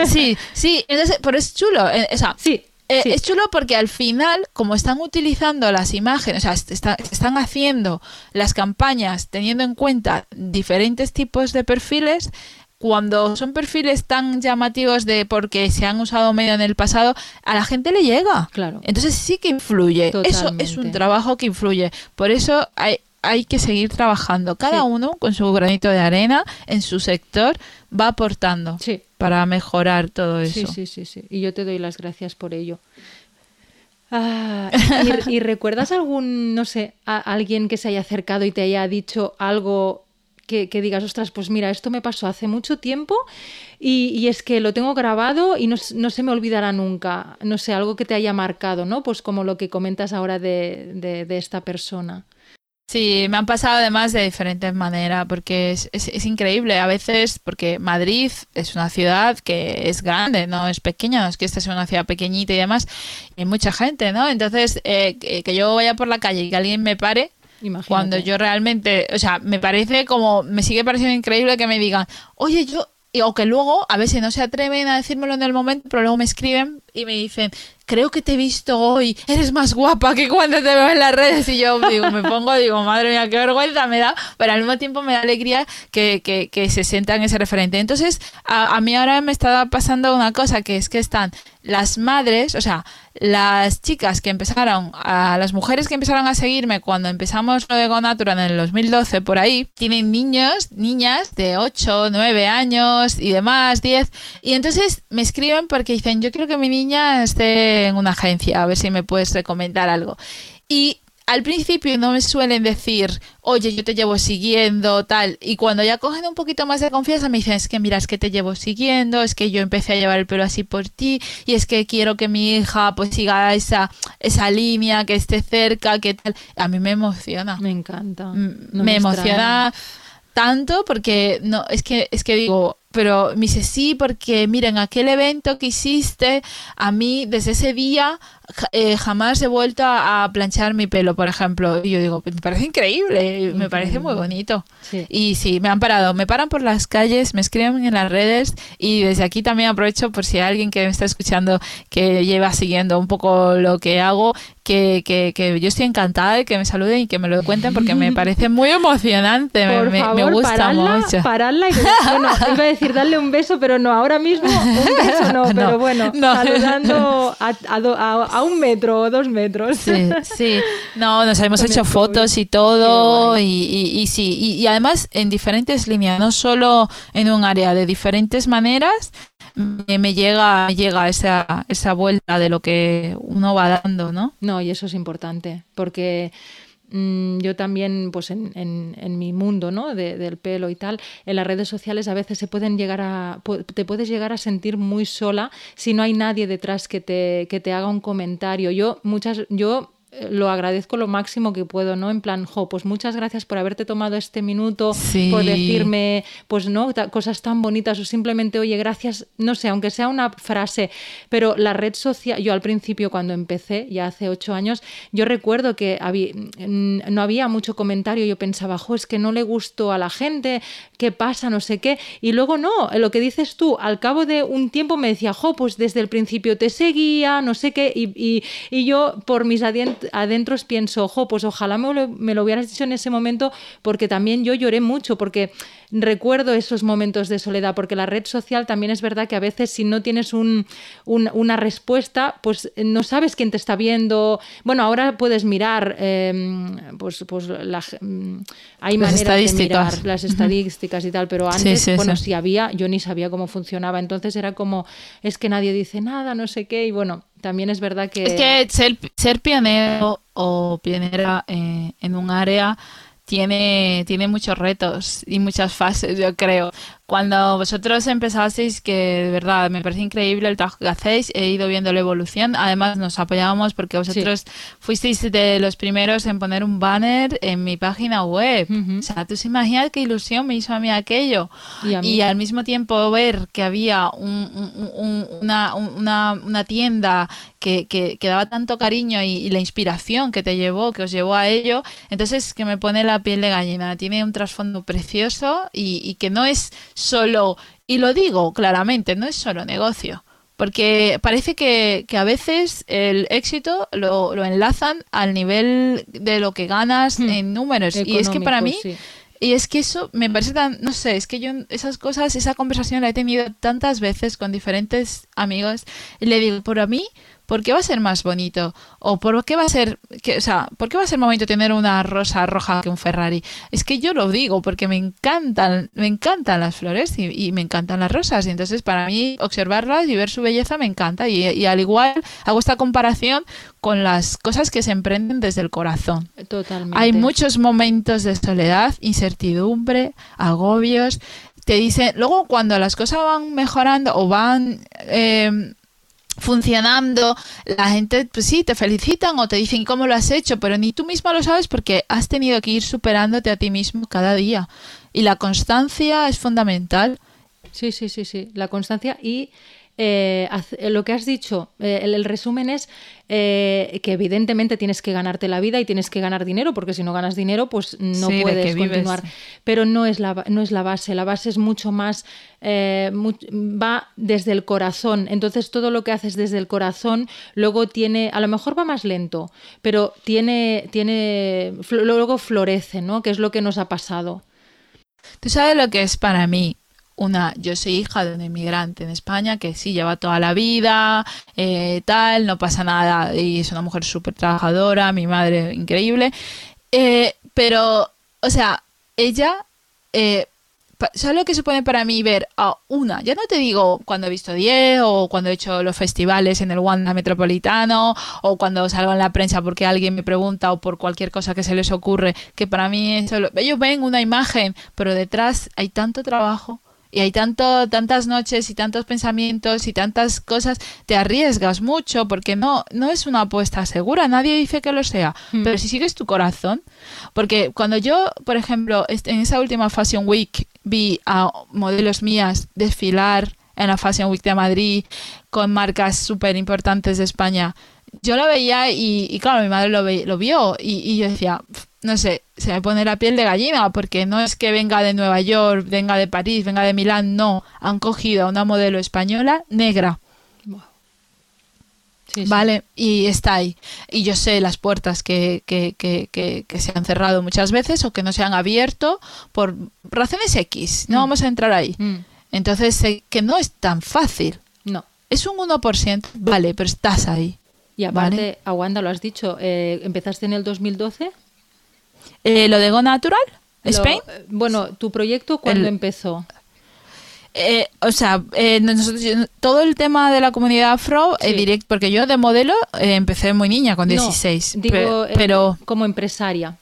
sí, sí, entonces, pero es chulo, eh, o sea, sí. Eh, es chulo porque al final, como están utilizando las imágenes, o sea, están haciendo las campañas teniendo en cuenta diferentes tipos de perfiles, cuando son perfiles tan llamativos de porque se han usado medio en el pasado, a la gente le llega. Claro. Entonces sí que influye. Eso es un trabajo que influye. Por eso hay, hay que seguir trabajando. Cada uno con su granito de arena en su sector va aportando para mejorar todo eso. Sí, sí, sí, sí. Y yo te doy las gracias por ello. Ah, y, recuerdas algún, no sé, a alguien que se haya acercado y te haya dicho algo que, digas, ostras, pues mira, esto me pasó hace mucho tiempo y, es que lo tengo grabado y no, se me olvidará nunca. No sé, algo que te haya marcado, ¿no? Pues como lo que comentas ahora de esta persona. Sí, me han pasado además de diferentes maneras, porque es, es, increíble. A veces, porque Madrid es una ciudad que es grande, no es pequeña, no es que esta sea una ciudad pequeñita y demás, y hay mucha gente, ¿no? Entonces, eh, que, yo vaya por la calle y que alguien me pare, Cuando yo realmente, o sea, me parece como, me sigue pareciendo increíble que me digan, oye, yo, o que luego, a veces no se atreven a decírmelo en el momento, pero luego me escriben y me dicen, creo que te he visto hoy, eres más guapa que cuando te veo en las redes. Y yo digo, me pongo, digo, madre mía, qué vergüenza me da, pero al mismo tiempo me da alegría que, que, que se sientan ese referente. Entonces, a, a mí ahora me está pasando una cosa, que es que están las madres, o sea, las chicas que empezaron, a las mujeres que empezaron a seguirme cuando empezamos lo de Gonatura en el 2012, por ahí, tienen niños, niñas de 8, 9 años y demás, 10, y entonces me escriben porque dicen, yo quiero que mi niña esté en una agencia, a ver si me puedes recomendar algo. Y al principio no me suelen decir, oye, yo te llevo siguiendo, tal. Y cuando ya cogen un poquito más de confianza, me dicen, es que mira, es que te llevo siguiendo, es que yo empecé a llevar el pelo así por ti, y es que quiero que mi hija pues siga esa, esa línea, que esté cerca, que tal. A mí me emociona. Me encanta. me, emociona tanto porque no, es que, es que digo, pero me dice sí, porque miren, aquel evento que hiciste, a mí desde ese día eh, jamás he vuelto a, planchar mi pelo, por ejemplo. Y yo digo, me parece increíble, me parece muy bonito. Y sí, me han parado, me paran por las calles, me escriben en las redes y desde aquí también aprovecho por si hay alguien que me está escuchando que lleva siguiendo un poco lo que hago, que, que, que yo estoy encantada de que me saluden y que me lo cuenten porque me parece muy emocionante, me, me, gusta mucho. Pararla y bueno, iba a decir darle un beso, pero no, ahora mismo un beso no, pero bueno, saludando a, a, a, un metro o dos metros. Sí, sí. No, nos hemos hecho fotos y todo y, y, y, sí, y, además en diferentes líneas, no solo en un área, de diferentes maneras me, llega, me llega esa, esa vuelta de lo que uno va dando, ¿no? No, y eso es importante, porque yo también, pues en, en, mi mundo, ¿no? del pelo y tal, en las redes sociales a veces se pueden llegar a, te puedes llegar a sentir muy sola si no hay nadie detrás que te, que te haga un comentario. Yo, muchas, yo lo agradezco lo máximo que puedo, ¿no? En plan, jo, pues muchas gracias por haberte tomado este minuto, por decirme, pues no, cosas tan bonitas o simplemente, oye, gracias, no sé, aunque sea una frase, pero la red social, yo al principio cuando empecé, ya hace ocho años, yo recuerdo que había, no había mucho comentario, yo pensaba, jo, es que no le gustó a la gente, ¿qué pasa? No sé qué, y luego no, lo que dices tú, al cabo de un tiempo me decía, jo, pues desde el principio te seguía, no sé qué, y, y, y yo por mis adientes adentro pienso, ojo, pues ojalá me lo, me lo hubieras dicho en ese momento porque también yo lloré mucho, porque recuerdo esos momentos de soledad, porque la red social también es verdad que a veces si no tienes un, una respuesta, pues no sabes quién te está viendo. Bueno, ahora puedes mirar, em, pues, pues la, mm, hay las maneras de mirar las estadísticas y tal, pero antes, bueno, si había, yo ni sabía cómo funcionaba, entonces era como, es que nadie dice nada, no sé qué, y bueno, también es verdad que... Es que ser, ser pionero o pionera eh, en un área tiene, tiene muchos retos y muchas fases, yo creo. Cuando vosotros empezasteis, que de verdad me parece increíble el trabajo que hacéis, he ido viendo la evolución. Además, nos apoyábamos porque vosotros fuisteis de los primeros en poner un banner en mi página web. O sea, tú se imaginas qué ilusión me hizo a mí aquello. Y, al mismo tiempo ver que había una, una, una, tienda que, que, daba tanto cariño y, la inspiración que te llevó, que os llevó a ello, entonces que me pone la piel de gallina. Tiene un trasfondo precioso y, y que no es solo, y lo digo claramente, no es solo negocio. Porque parece que, a veces el éxito lo, lo, enlazan al nivel de lo que ganas hmm. en números. y es que para mí, y es que eso me parece tan, no sé, es que yo esas cosas, esa conversación la he tenido tantas veces con diferentes amigos. Y le digo, por mí, ¿por qué va a ser más bonito? ¿O por qué va a ser, que, o sea, por qué va a ser más bonito tener una rosa roja que un Ferrari? Es que yo lo digo porque me encantan, me encantan las flores y, me encantan las rosas. Y entonces para mí observarlas y ver su belleza me encanta. Y, al igual hago esta comparación con las cosas que se emprenden desde el corazón. Totalmente. Hay muchos momentos de soledad, incertidumbre, agobios. Te dicen, luego cuando las cosas van mejorando o van... Eh, funcionando, la gente, pues sí, te felicitan o te dicen cómo lo has hecho, pero ni tú mismo lo sabes porque has tenido que ir superándote a ti mismo cada día. Y la constancia es fundamental. Sí, sí, sí, sí. La constancia y eh, eh, lo que has dicho, eh, el, resumen es que evidentemente tienes que ganarte la vida y tienes que ganar dinero, porque si no ganas dinero, pues no puedes continuar. Pero no es, la, no es la base, la base es mucho más, va desde el corazón. Entonces todo lo que haces desde el corazón luego tiene, a lo mejor va más lento, pero tiene, tiene luego florece, ¿no? Que es lo que nos ha pasado. Tú sabes lo que es para mí una, yo soy hija de un inmigrante en España que sí lleva toda la vida, eh, tal, no pasa nada, y es una mujer súper trabajadora, mi madre increíble, eh, pero, o sea, ella, eh, ¿sabes lo que supone para mí ver a una? Ya no te digo cuando he visto 10 o cuando he hecho los festivales en el Wanda Metropolitano o cuando salgo en la prensa porque alguien me pregunta o por cualquier cosa que se les ocurre, que para mí eso, ellos ven una imagen, pero detrás hay tanto trabajo y hay tanto, tantas noches y tantos pensamientos y tantas cosas, te arriesgas mucho porque no, no es una apuesta segura, nadie dice que lo sea, hmm. pero si sigues tu corazón, porque cuando yo, por ejemplo, en esa última Fashion Week vi a modelos mías desfilar en la Fashion Week de Madrid con marcas súper importantes de España, yo lo veía y, claro, mi madre lo, lo vio y, y yo decía, no sé, se me pone la piel de gallina, porque no es que venga de Nueva York, venga de París, venga de Milán, no, han cogido a una modelo española negra. Vale, y está ahí. Y yo sé las puertas que, que, que, que, se han cerrado muchas veces o que no se han abierto por razones X. No mm. vamos a entrar ahí. Mm. Entonces, sé que no es tan fácil. No. Es un 1%, vale, pero estás ahí. Y aparte, Aguanta, lo has dicho, eh, empezaste en el 2012. Eh, ¿Lo de Go Natural? ¿Spain? Eh, bueno, ¿tu proyecto cuándo empezó? Eh, o sea, todo el tema de la comunidad afro, directo, porque yo de modelo empecé muy niña, con 16. digo, pero como empresaria.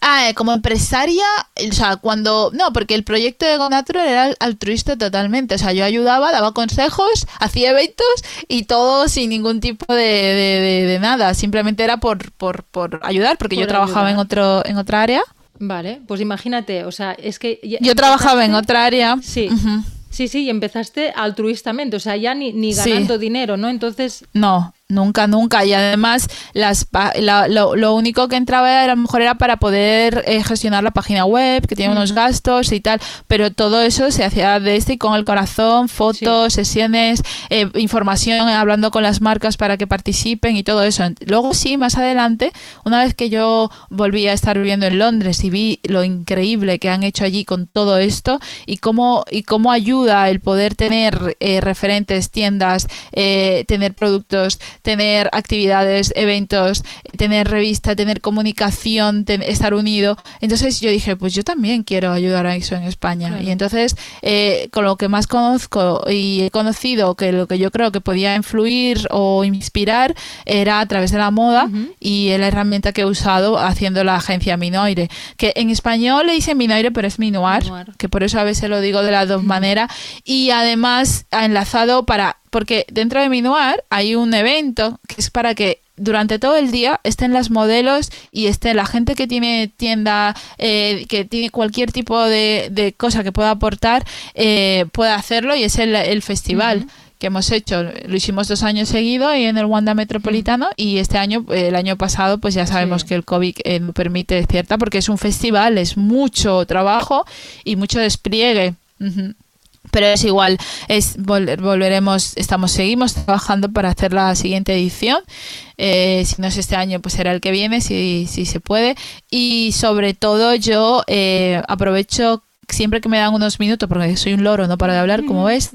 Ah, como empresaria, o sea, cuando... No, porque el proyecto de Go Natural era altruista totalmente. O sea, yo ayudaba, daba consejos, hacía eventos y todo sin ningún tipo de, de, nada. Simplemente era por, por, por ayudar, porque yo trabajaba en, otro, en otra área. Vale, pues imagínate, o sea, es que... Yo trabajaba en otra área. Sí. Sí, sí, y empezaste altruistamente, o sea, ya ni, ni ganando dinero, ¿no? Entonces... No, Nunca, nunca. Y además, las, lo, único que entraba a lo mejor era para poder eh, gestionar la página web, que tiene unos gastos y tal. Pero todo eso se hacía de este y con el corazón, fotos, sesiones, eh, información, hablando con las marcas para que participen y todo eso. Luego sí, más adelante, una vez que yo volví a estar viviendo en Londres y vi lo increíble que han hecho allí con todo esto y cómo, y cómo ayuda el poder tener eh, referentes, tiendas, tener productos, tener actividades, eventos, tener revista, tener comunicación, estar unido. Entonces yo dije, pues yo también quiero ayudar a eso en España. Y entonces, eh, con lo que más conozco y he conocido que lo que yo creo que podía influir o inspirar era a través de la moda y la herramienta que he usado haciendo la agencia Minoire, que en español le dice Minoire, pero es Minuar, que por eso a veces lo digo de las dos maneras. Y además ha enlazado para porque dentro de Minuar hay un evento que es para que durante todo el día estén las modelos y esté la gente que tiene tienda, eh, que tiene cualquier tipo de, cosa que pueda aportar, eh, pueda hacerlo y es el, festival. que hemos hecho, lo hicimos dos años seguidos y en el Wanda Metropolitano y este año, el año pasado, pues ya sabemos que el COVID eh, permite cierta porque es un festival, es mucho trabajo y mucho despliegue pero es igual, es volveremos, estamos, seguimos trabajando para hacer la siguiente edición. Eh, si no es este año, pues será el que viene, si, si se puede. Y sobre todo yo eh, aprovecho siempre que me dan unos minutos, porque soy un loro, no para de hablar, como ves,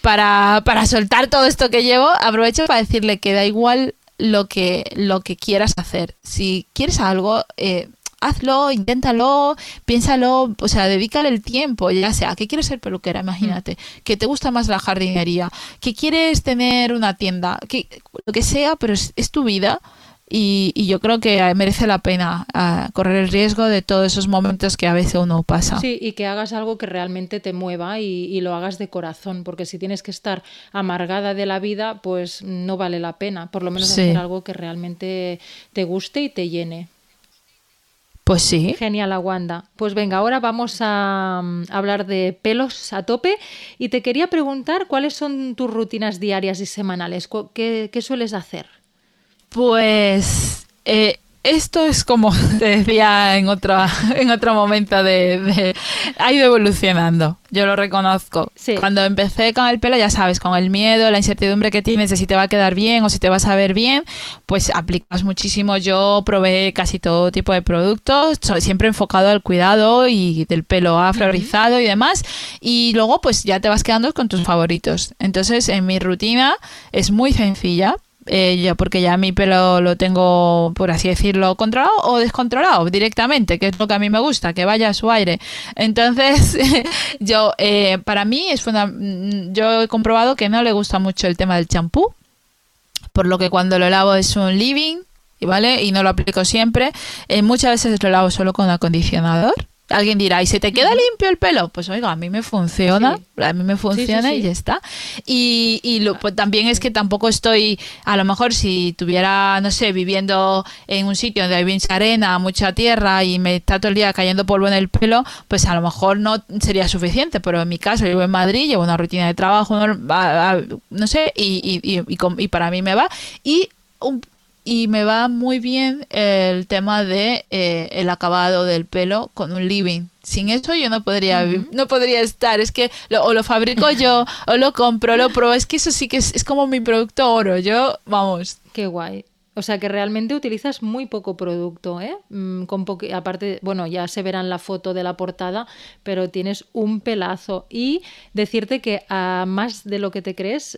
para, para soltar todo esto que llevo, aprovecho para decirle que da igual lo que, lo que quieras hacer. Si quieres algo, eh, hazlo, inténtalo, piénsalo, o sea, dedícale el tiempo, ya sea, que quieres ser peluquera, imagínate, que te gusta más la jardinería, que quieres tener una tienda, que lo que sea, pero es, tu vida, y, yo creo que merece la pena ah, correr el riesgo de todos esos momentos que a veces uno pasa. Sí, y que hagas algo que realmente te mueva y, lo hagas de corazón, porque si tienes que estar amargada de la vida, pues no vale la pena, por lo menos hacer algo que realmente te guste y te llene. Pues sí. Genial, Aguanda. Pues venga, ahora vamos a, mm, hablar de pelos a tope y te quería preguntar cuáles son tus rutinas diarias y semanales. ¿Qué, qué sueles hacer? Pues eh, esto es como te decía en otro, en otro momento de, ha ido evolucionando, yo lo reconozco. Cuando empecé con el pelo, ya sabes, con el miedo, la incertidumbre que tienes de si te va a quedar bien o si te vas a ver bien, pues aplicas muchísimo. Yo probé casi todo tipo de productos, siempre enfocado al cuidado y del pelo afro rizado y demás. Y luego pues ya te vas quedando con tus favoritos. Entonces en mi rutina es muy sencilla eh, porque ya mi pelo lo tengo, por así decirlo, controlado o descontrolado directamente, que es lo que a mí me gusta, que vaya a su aire. Entonces, yo, eh, para mí es mm, yo he comprobado que no le gusta mucho el tema del champú, por lo que cuando lo lavo es un living, ¿vale? Y no lo aplico siempre. Eh, muchas veces lo lavo solo con acondicionador. Alguien dirá, ¿y se te queda limpio el pelo? Pues oiga, a mí me funciona, a mí me funciona y ya está. Y, y lo, pues, también es que tampoco estoy, a lo mejor si tuviera, no sé, viviendo en un sitio donde hay mucha arena, mucha tierra y me está todo el día cayendo polvo en el pelo, pues a lo mejor no sería suficiente, pero en mi caso, vivo en Madrid, llevo una rutina de trabajo, no, sé, y, y, y, y para mí me va. Y un, y me va muy bien el tema de eh, el acabado del pelo con un living. Sin eso yo no podría no podría estar. Es que o lo fabrico yo o lo compro, lo pruebo. Es que eso sí que es, es como mi producto oro. Yo, vamos. Qué guay. O sea que realmente utilizas muy poco producto, ¿eh? Mm, con aparte, bueno, ya se verá en la foto de la portada, pero tienes un pelazo. Y decirte que a más de lo que te crees,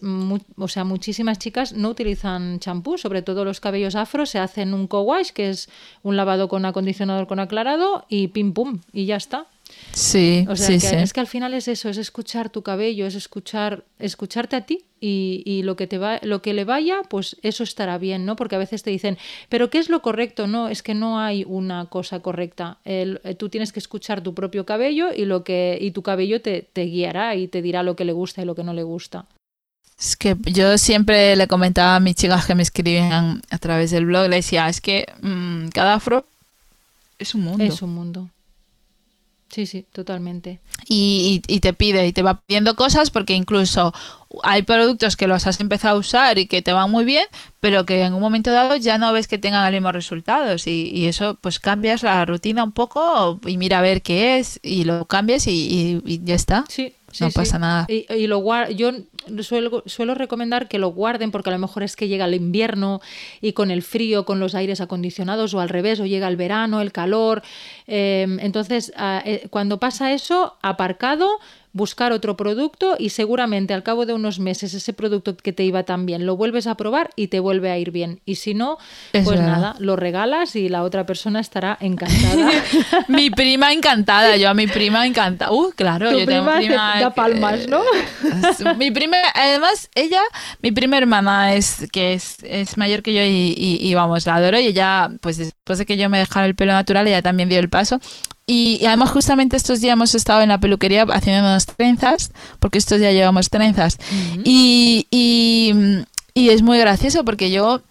o sea, muchísimas chicas no utilizan champú, sobre todo los cabellos afro, se hacen un co-wash, que es un lavado con acondicionador con aclarado, y pim pum, y ya está. Sí, o sea, que es que al final es eso, es escuchar tu cabello, es escuchar, escucharte a ti y, y, lo que te va, lo que le vaya, pues eso estará bien, ¿no? Porque a veces te dicen, pero ¿qué es lo correcto? No, es que no hay una cosa correcta. El, eh, tú tienes que escuchar tu propio cabello y lo que, y tu cabello te, te guiará y te dirá lo que le gusta y lo que no le gusta. Es que yo siempre le comentaba a mis chicas que me escribían a través del blog, le decía, es que mm, cada afro es un mundo. Es un mundo. Sí, sí, totalmente. Y, y, te pide y te va pidiendo cosas porque incluso hay productos que los has empezado a usar y que te van muy bien, pero que en un momento dado ya no ves que tengan los mismos resultados y, y eso pues cambias la rutina un poco y mira a ver qué es y lo cambias y, y ya está. Sí, no pasa nada. Y, y lo yo suelo, suelo, recomendar que lo guarden porque a lo mejor es que llega el invierno y con el frío, con los aires acondicionados o al revés, o llega el verano, el calor. Em, entonces, eh, cuando pasa eso, aparcado, buscar otro producto y seguramente al cabo de unos meses ese producto que te iba tan bien lo vuelves a probar y te vuelve a ir bien. Y si no, pues nada, lo regalas y la otra persona estará encantada. mi prima encantada, yo a mi prima encantada. Uh, claro, yo tengo prima da palmas, ¿no? mi prima, además, ella, mi prima hermana es que es, es mayor que yo y, y, vamos, la adoro y ella, pues después de que yo me dejara el pelo natural, ella también dio el paso y, además justamente estos días hemos estado en la peluquería haciendo unas trenzas, porque estos días llevamos trenzas. y, y, es muy gracioso porque yo,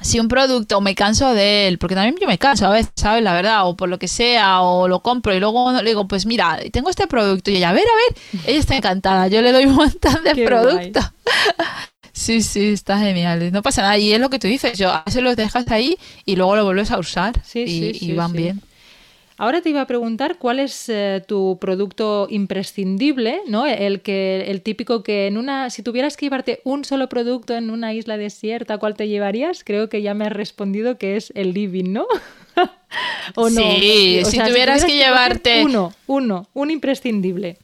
si un producto me canso de él, porque también yo me canso a veces, ¿sabes? La verdad, o por lo que sea, o lo compro y luego le digo, pues mira, tengo este producto y ella, a ver, a ver, ella está encantada, yo le doy un montón de producto. Sí, sí, está genial. No pasa nada. Y es lo que tú dices. Yo a veces los dejas ahí y luego lo vuelves a usar y, van bien. Ahora te iba a preguntar cuál es eh, tu producto imprescindible, ¿no? El que el típico que en una si tuvieras que llevarte un solo producto en una isla desierta, ¿cuál te llevarías? Creo que ya me has respondido que es el living, ¿no? ¿O no? Sí, si, tuvieras que llevarte uno, uno, un imprescindible.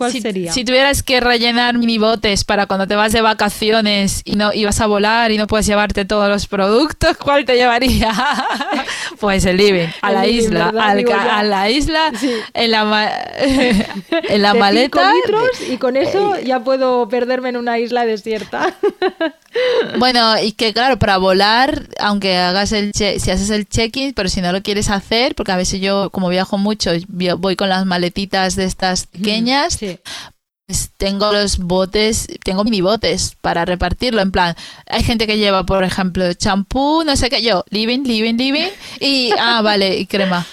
¿Cuál si, sería? Si tuvieras que rellenar mini botes para cuando te vas de vacaciones y no ibas a volar y no puedes llevarte todos los productos, ¿cuál te llevaría? pues el living, a El la living, isla, al a la isla, Sí. en la, ma- en la De maleta. litros y con eso ya puedo perderme en una isla desierta. Bueno, y que claro, para volar, aunque hagas el che- si haces el check-in, pero si no lo quieres hacer, porque a veces yo, como viajo mucho, voy con las maletitas de estas pequeñas, Sí. Pues, tengo los botes, tengo mi botes para repartirlo. En plan, hay gente que lleva, por ejemplo, champú, no sé qué, yo, living, living, living, y, ah, vale, y crema.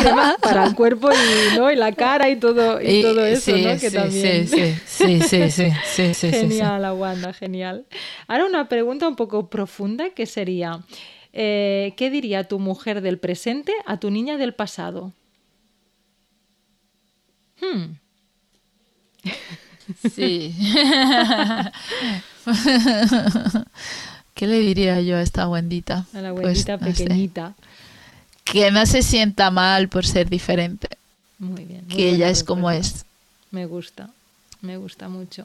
Crema para el cuerpo y, ¿no? y la cara y todo, y, todo eso, ¿no? Que sí, sí, sí, sí, sí, sí, sí, Genial, Aguanda, genial. Ahora una pregunta un poco profunda que sería, eh, ¿qué diría tu mujer del presente a tu niña del pasado? Hmm, Sí. ¿Qué le diría yo a esta Wendita? a la Pues, no sé. pequeñita. Que no se sienta mal por ser diferente, Muy bien. muy que ella es como es. Me gusta, me gusta mucho.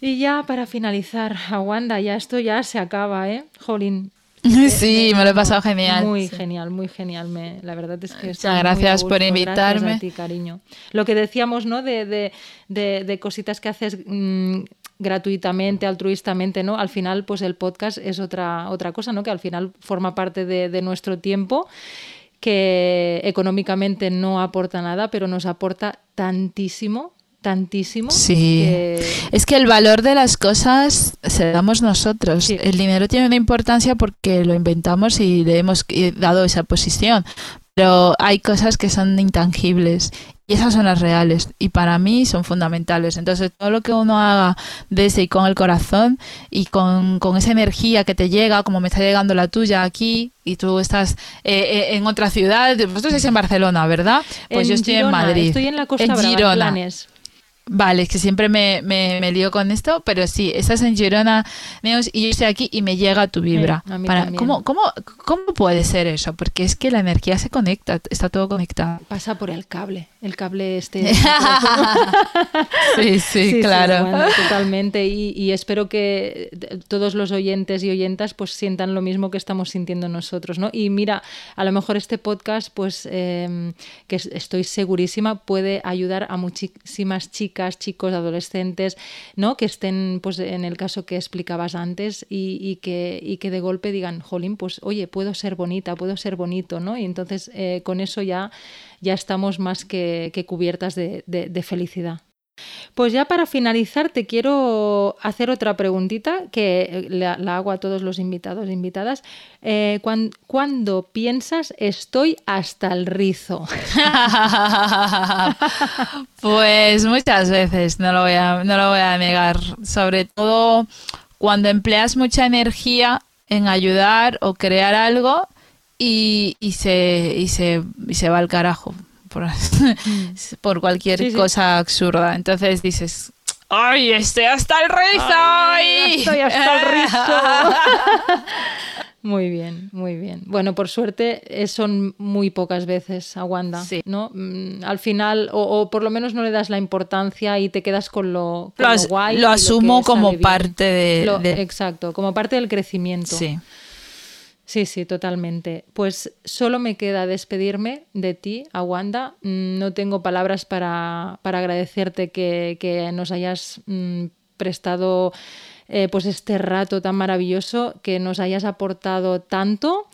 Y ya para finalizar, a Wanda, ya esto ya se acaba, ¿eh? Jolín. Sí, me lo he pasado genial. Muy Sí. genial, muy genial. Me, la verdad es que Muchas muy gracias por invitarme. Gracias a ti, cariño. Lo que decíamos, ¿no? De, de, de, de cositas que haces mm, gratuitamente, altruistamente, ¿no? Al final, pues el podcast es otra, otra cosa, ¿no? Que al final forma parte de, de nuestro tiempo que económicamente no aporta nada, pero nos aporta tantísimo, tantísimo. Sí. que- Es que el valor de las cosas se damos nosotros. Sí. El dinero tiene una importancia porque lo inventamos y le hemos dado esa posición. Pero hay cosas que son intangibles y esas son las reales y para mí son fundamentales. Entonces todo lo que uno haga desde y con el corazón y con, con esa energía que te llega, como me está llegando la tuya aquí y tú estás eh, eh, en otra ciudad, vosotros estáis en Barcelona, ¿verdad? Pues en yo estoy Girona, en Madrid. Estoy en la Costa En Brava, en Girona. Planes. Vale, es que siempre me, me, me lío con esto, pero sí, estás en Girona, Neus, y yo estoy aquí y me llega tu vibra. Sí, Para. ¿cómo, cómo, ¿Cómo puede ser eso? Porque es que la energía se conecta, está todo conectado. Pasa por el cable, el cable este. sí, sí, claro. Totalmente. Y, y espero que eh, todos los oyentes y oyentas pues sientan lo mismo que estamos sintiendo nosotros, ¿no? Y mira, a lo mejor este podcast, pues eh, que es- estoy segurísima, puede ayudar a muchísimas chicas, chicos, adolescentes, ¿no? Que estén, pues en el caso que explicabas antes y, que, y que de golpe digan, jolín, pues oye, puedo ser bonita, puedo ser bonito, ¿no? Y entonces eh, con eso ya, ya estamos más que, que cubiertas de- de felicidad. Pues ya para finalizar te quiero hacer otra preguntita que eh, la, hago a todos los invitados e invitadas. Eh, ¿Cuándo piensas estoy hasta el rizo? pues muchas veces, no lo, voy a, no lo voy a negar. Sobre todo cuando empleas mucha energía en ayudar o crear algo y, y, se, y, se, y se va al carajo por, por cualquier Sí, sí. cosa absurda. Entonces dices, ¡ay, estoy hasta el rizo! Ay, hoy". estoy hasta el rizo. Muy bien, muy bien. Bueno, por suerte eh, son muy pocas veces a Wanda, Sí. ¿no? Mm, Al final, o, o por lo menos no le das la importancia y te quedas con lo, con Lo, lo guay. lo asumo como parte de... Lo- de- Exacto, como parte del crecimiento. sí. Sí, sí, totalmente. Pues solo me queda despedirme de ti, Wanda. Mm, No tengo palabras para, para agradecerte que, que nos hayas mm, prestado eh, pues este rato tan maravilloso, que nos hayas aportado tanto.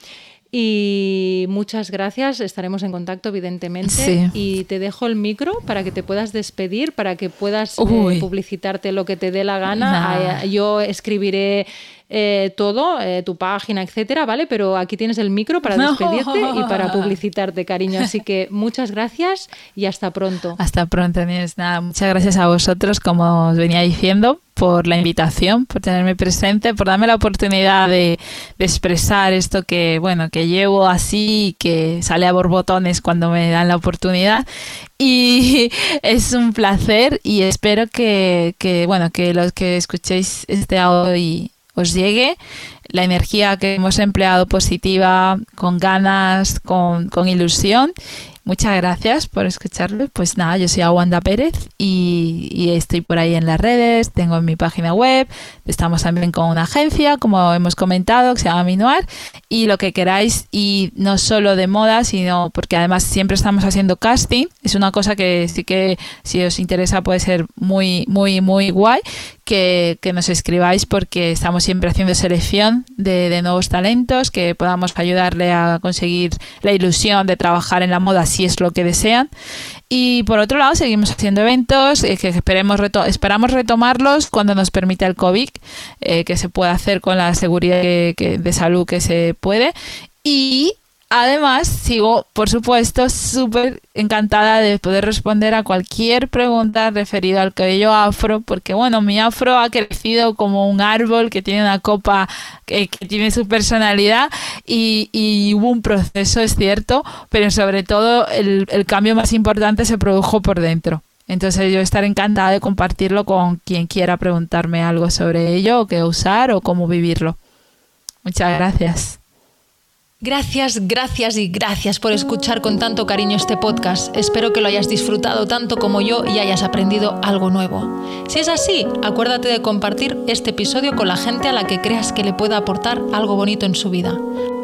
Y muchas gracias, estaremos en contacto evidentemente Sí. y te dejo el micro para que te puedas despedir, para que puedas eh, publicitarte lo que te dé la gana. Nah. Yo escribiré eh, todo, eh, tu página, etcétera, ¿vale? Pero aquí tienes el micro para No. despedirte y para publicitarte, cariño. Así que muchas gracias y hasta pronto. Hasta pronto, Nieves. Nada, muchas gracias a vosotros, como os venía diciendo, por la invitación, por tenerme presente, por darme la oportunidad de, de expresar esto que, bueno, que llevo así, que sale a borbotones cuando me dan la oportunidad. Y es un placer y espero que, que, bueno, que los que escuchéis este audio y os llegue la energía que hemos empleado positiva, con ganas, con, con ilusión. Muchas gracias por escucharme. Pues nada, yo soy Aguanda Pérez y, estoy por ahí en las redes, tengo mi página web, estamos también con una agencia, como hemos comentado, que se llama Minuar, y lo que queráis, y no solo de moda, sino porque además siempre estamos haciendo casting, es una cosa que sí que si os interesa puede ser muy, muy, muy guay, que, nos escribáis porque estamos siempre haciendo selección de, nuevos talentos, que podamos ayudarle a conseguir la ilusión de trabajar en la moda es lo que desean. Y por otro lado, seguimos haciendo eventos eh, que esperemos esperamos retomarlos cuando nos permita el COVID, eh, que se pueda hacer con la seguridad de salud que se puede. Y Además, sigo, por supuesto, súper encantada de poder responder a cualquier pregunta referida al cabello afro, porque bueno, mi afro ha crecido como un árbol que tiene una copa que, tiene su personalidad y, hubo un proceso, es cierto, pero sobre todo el, el cambio más importante se produjo por dentro. Entonces yo estaré encantada de compartirlo con quien quiera preguntarme algo sobre ello, o qué usar o cómo vivirlo. Muchas gracias. Gracias, gracias y gracias por escuchar con tanto cariño este podcast. Espero que lo hayas disfrutado tanto como yo y hayas aprendido algo nuevo. Si es así, acuérdate de compartir este episodio con la gente a la que creas que le pueda aportar algo bonito en su vida.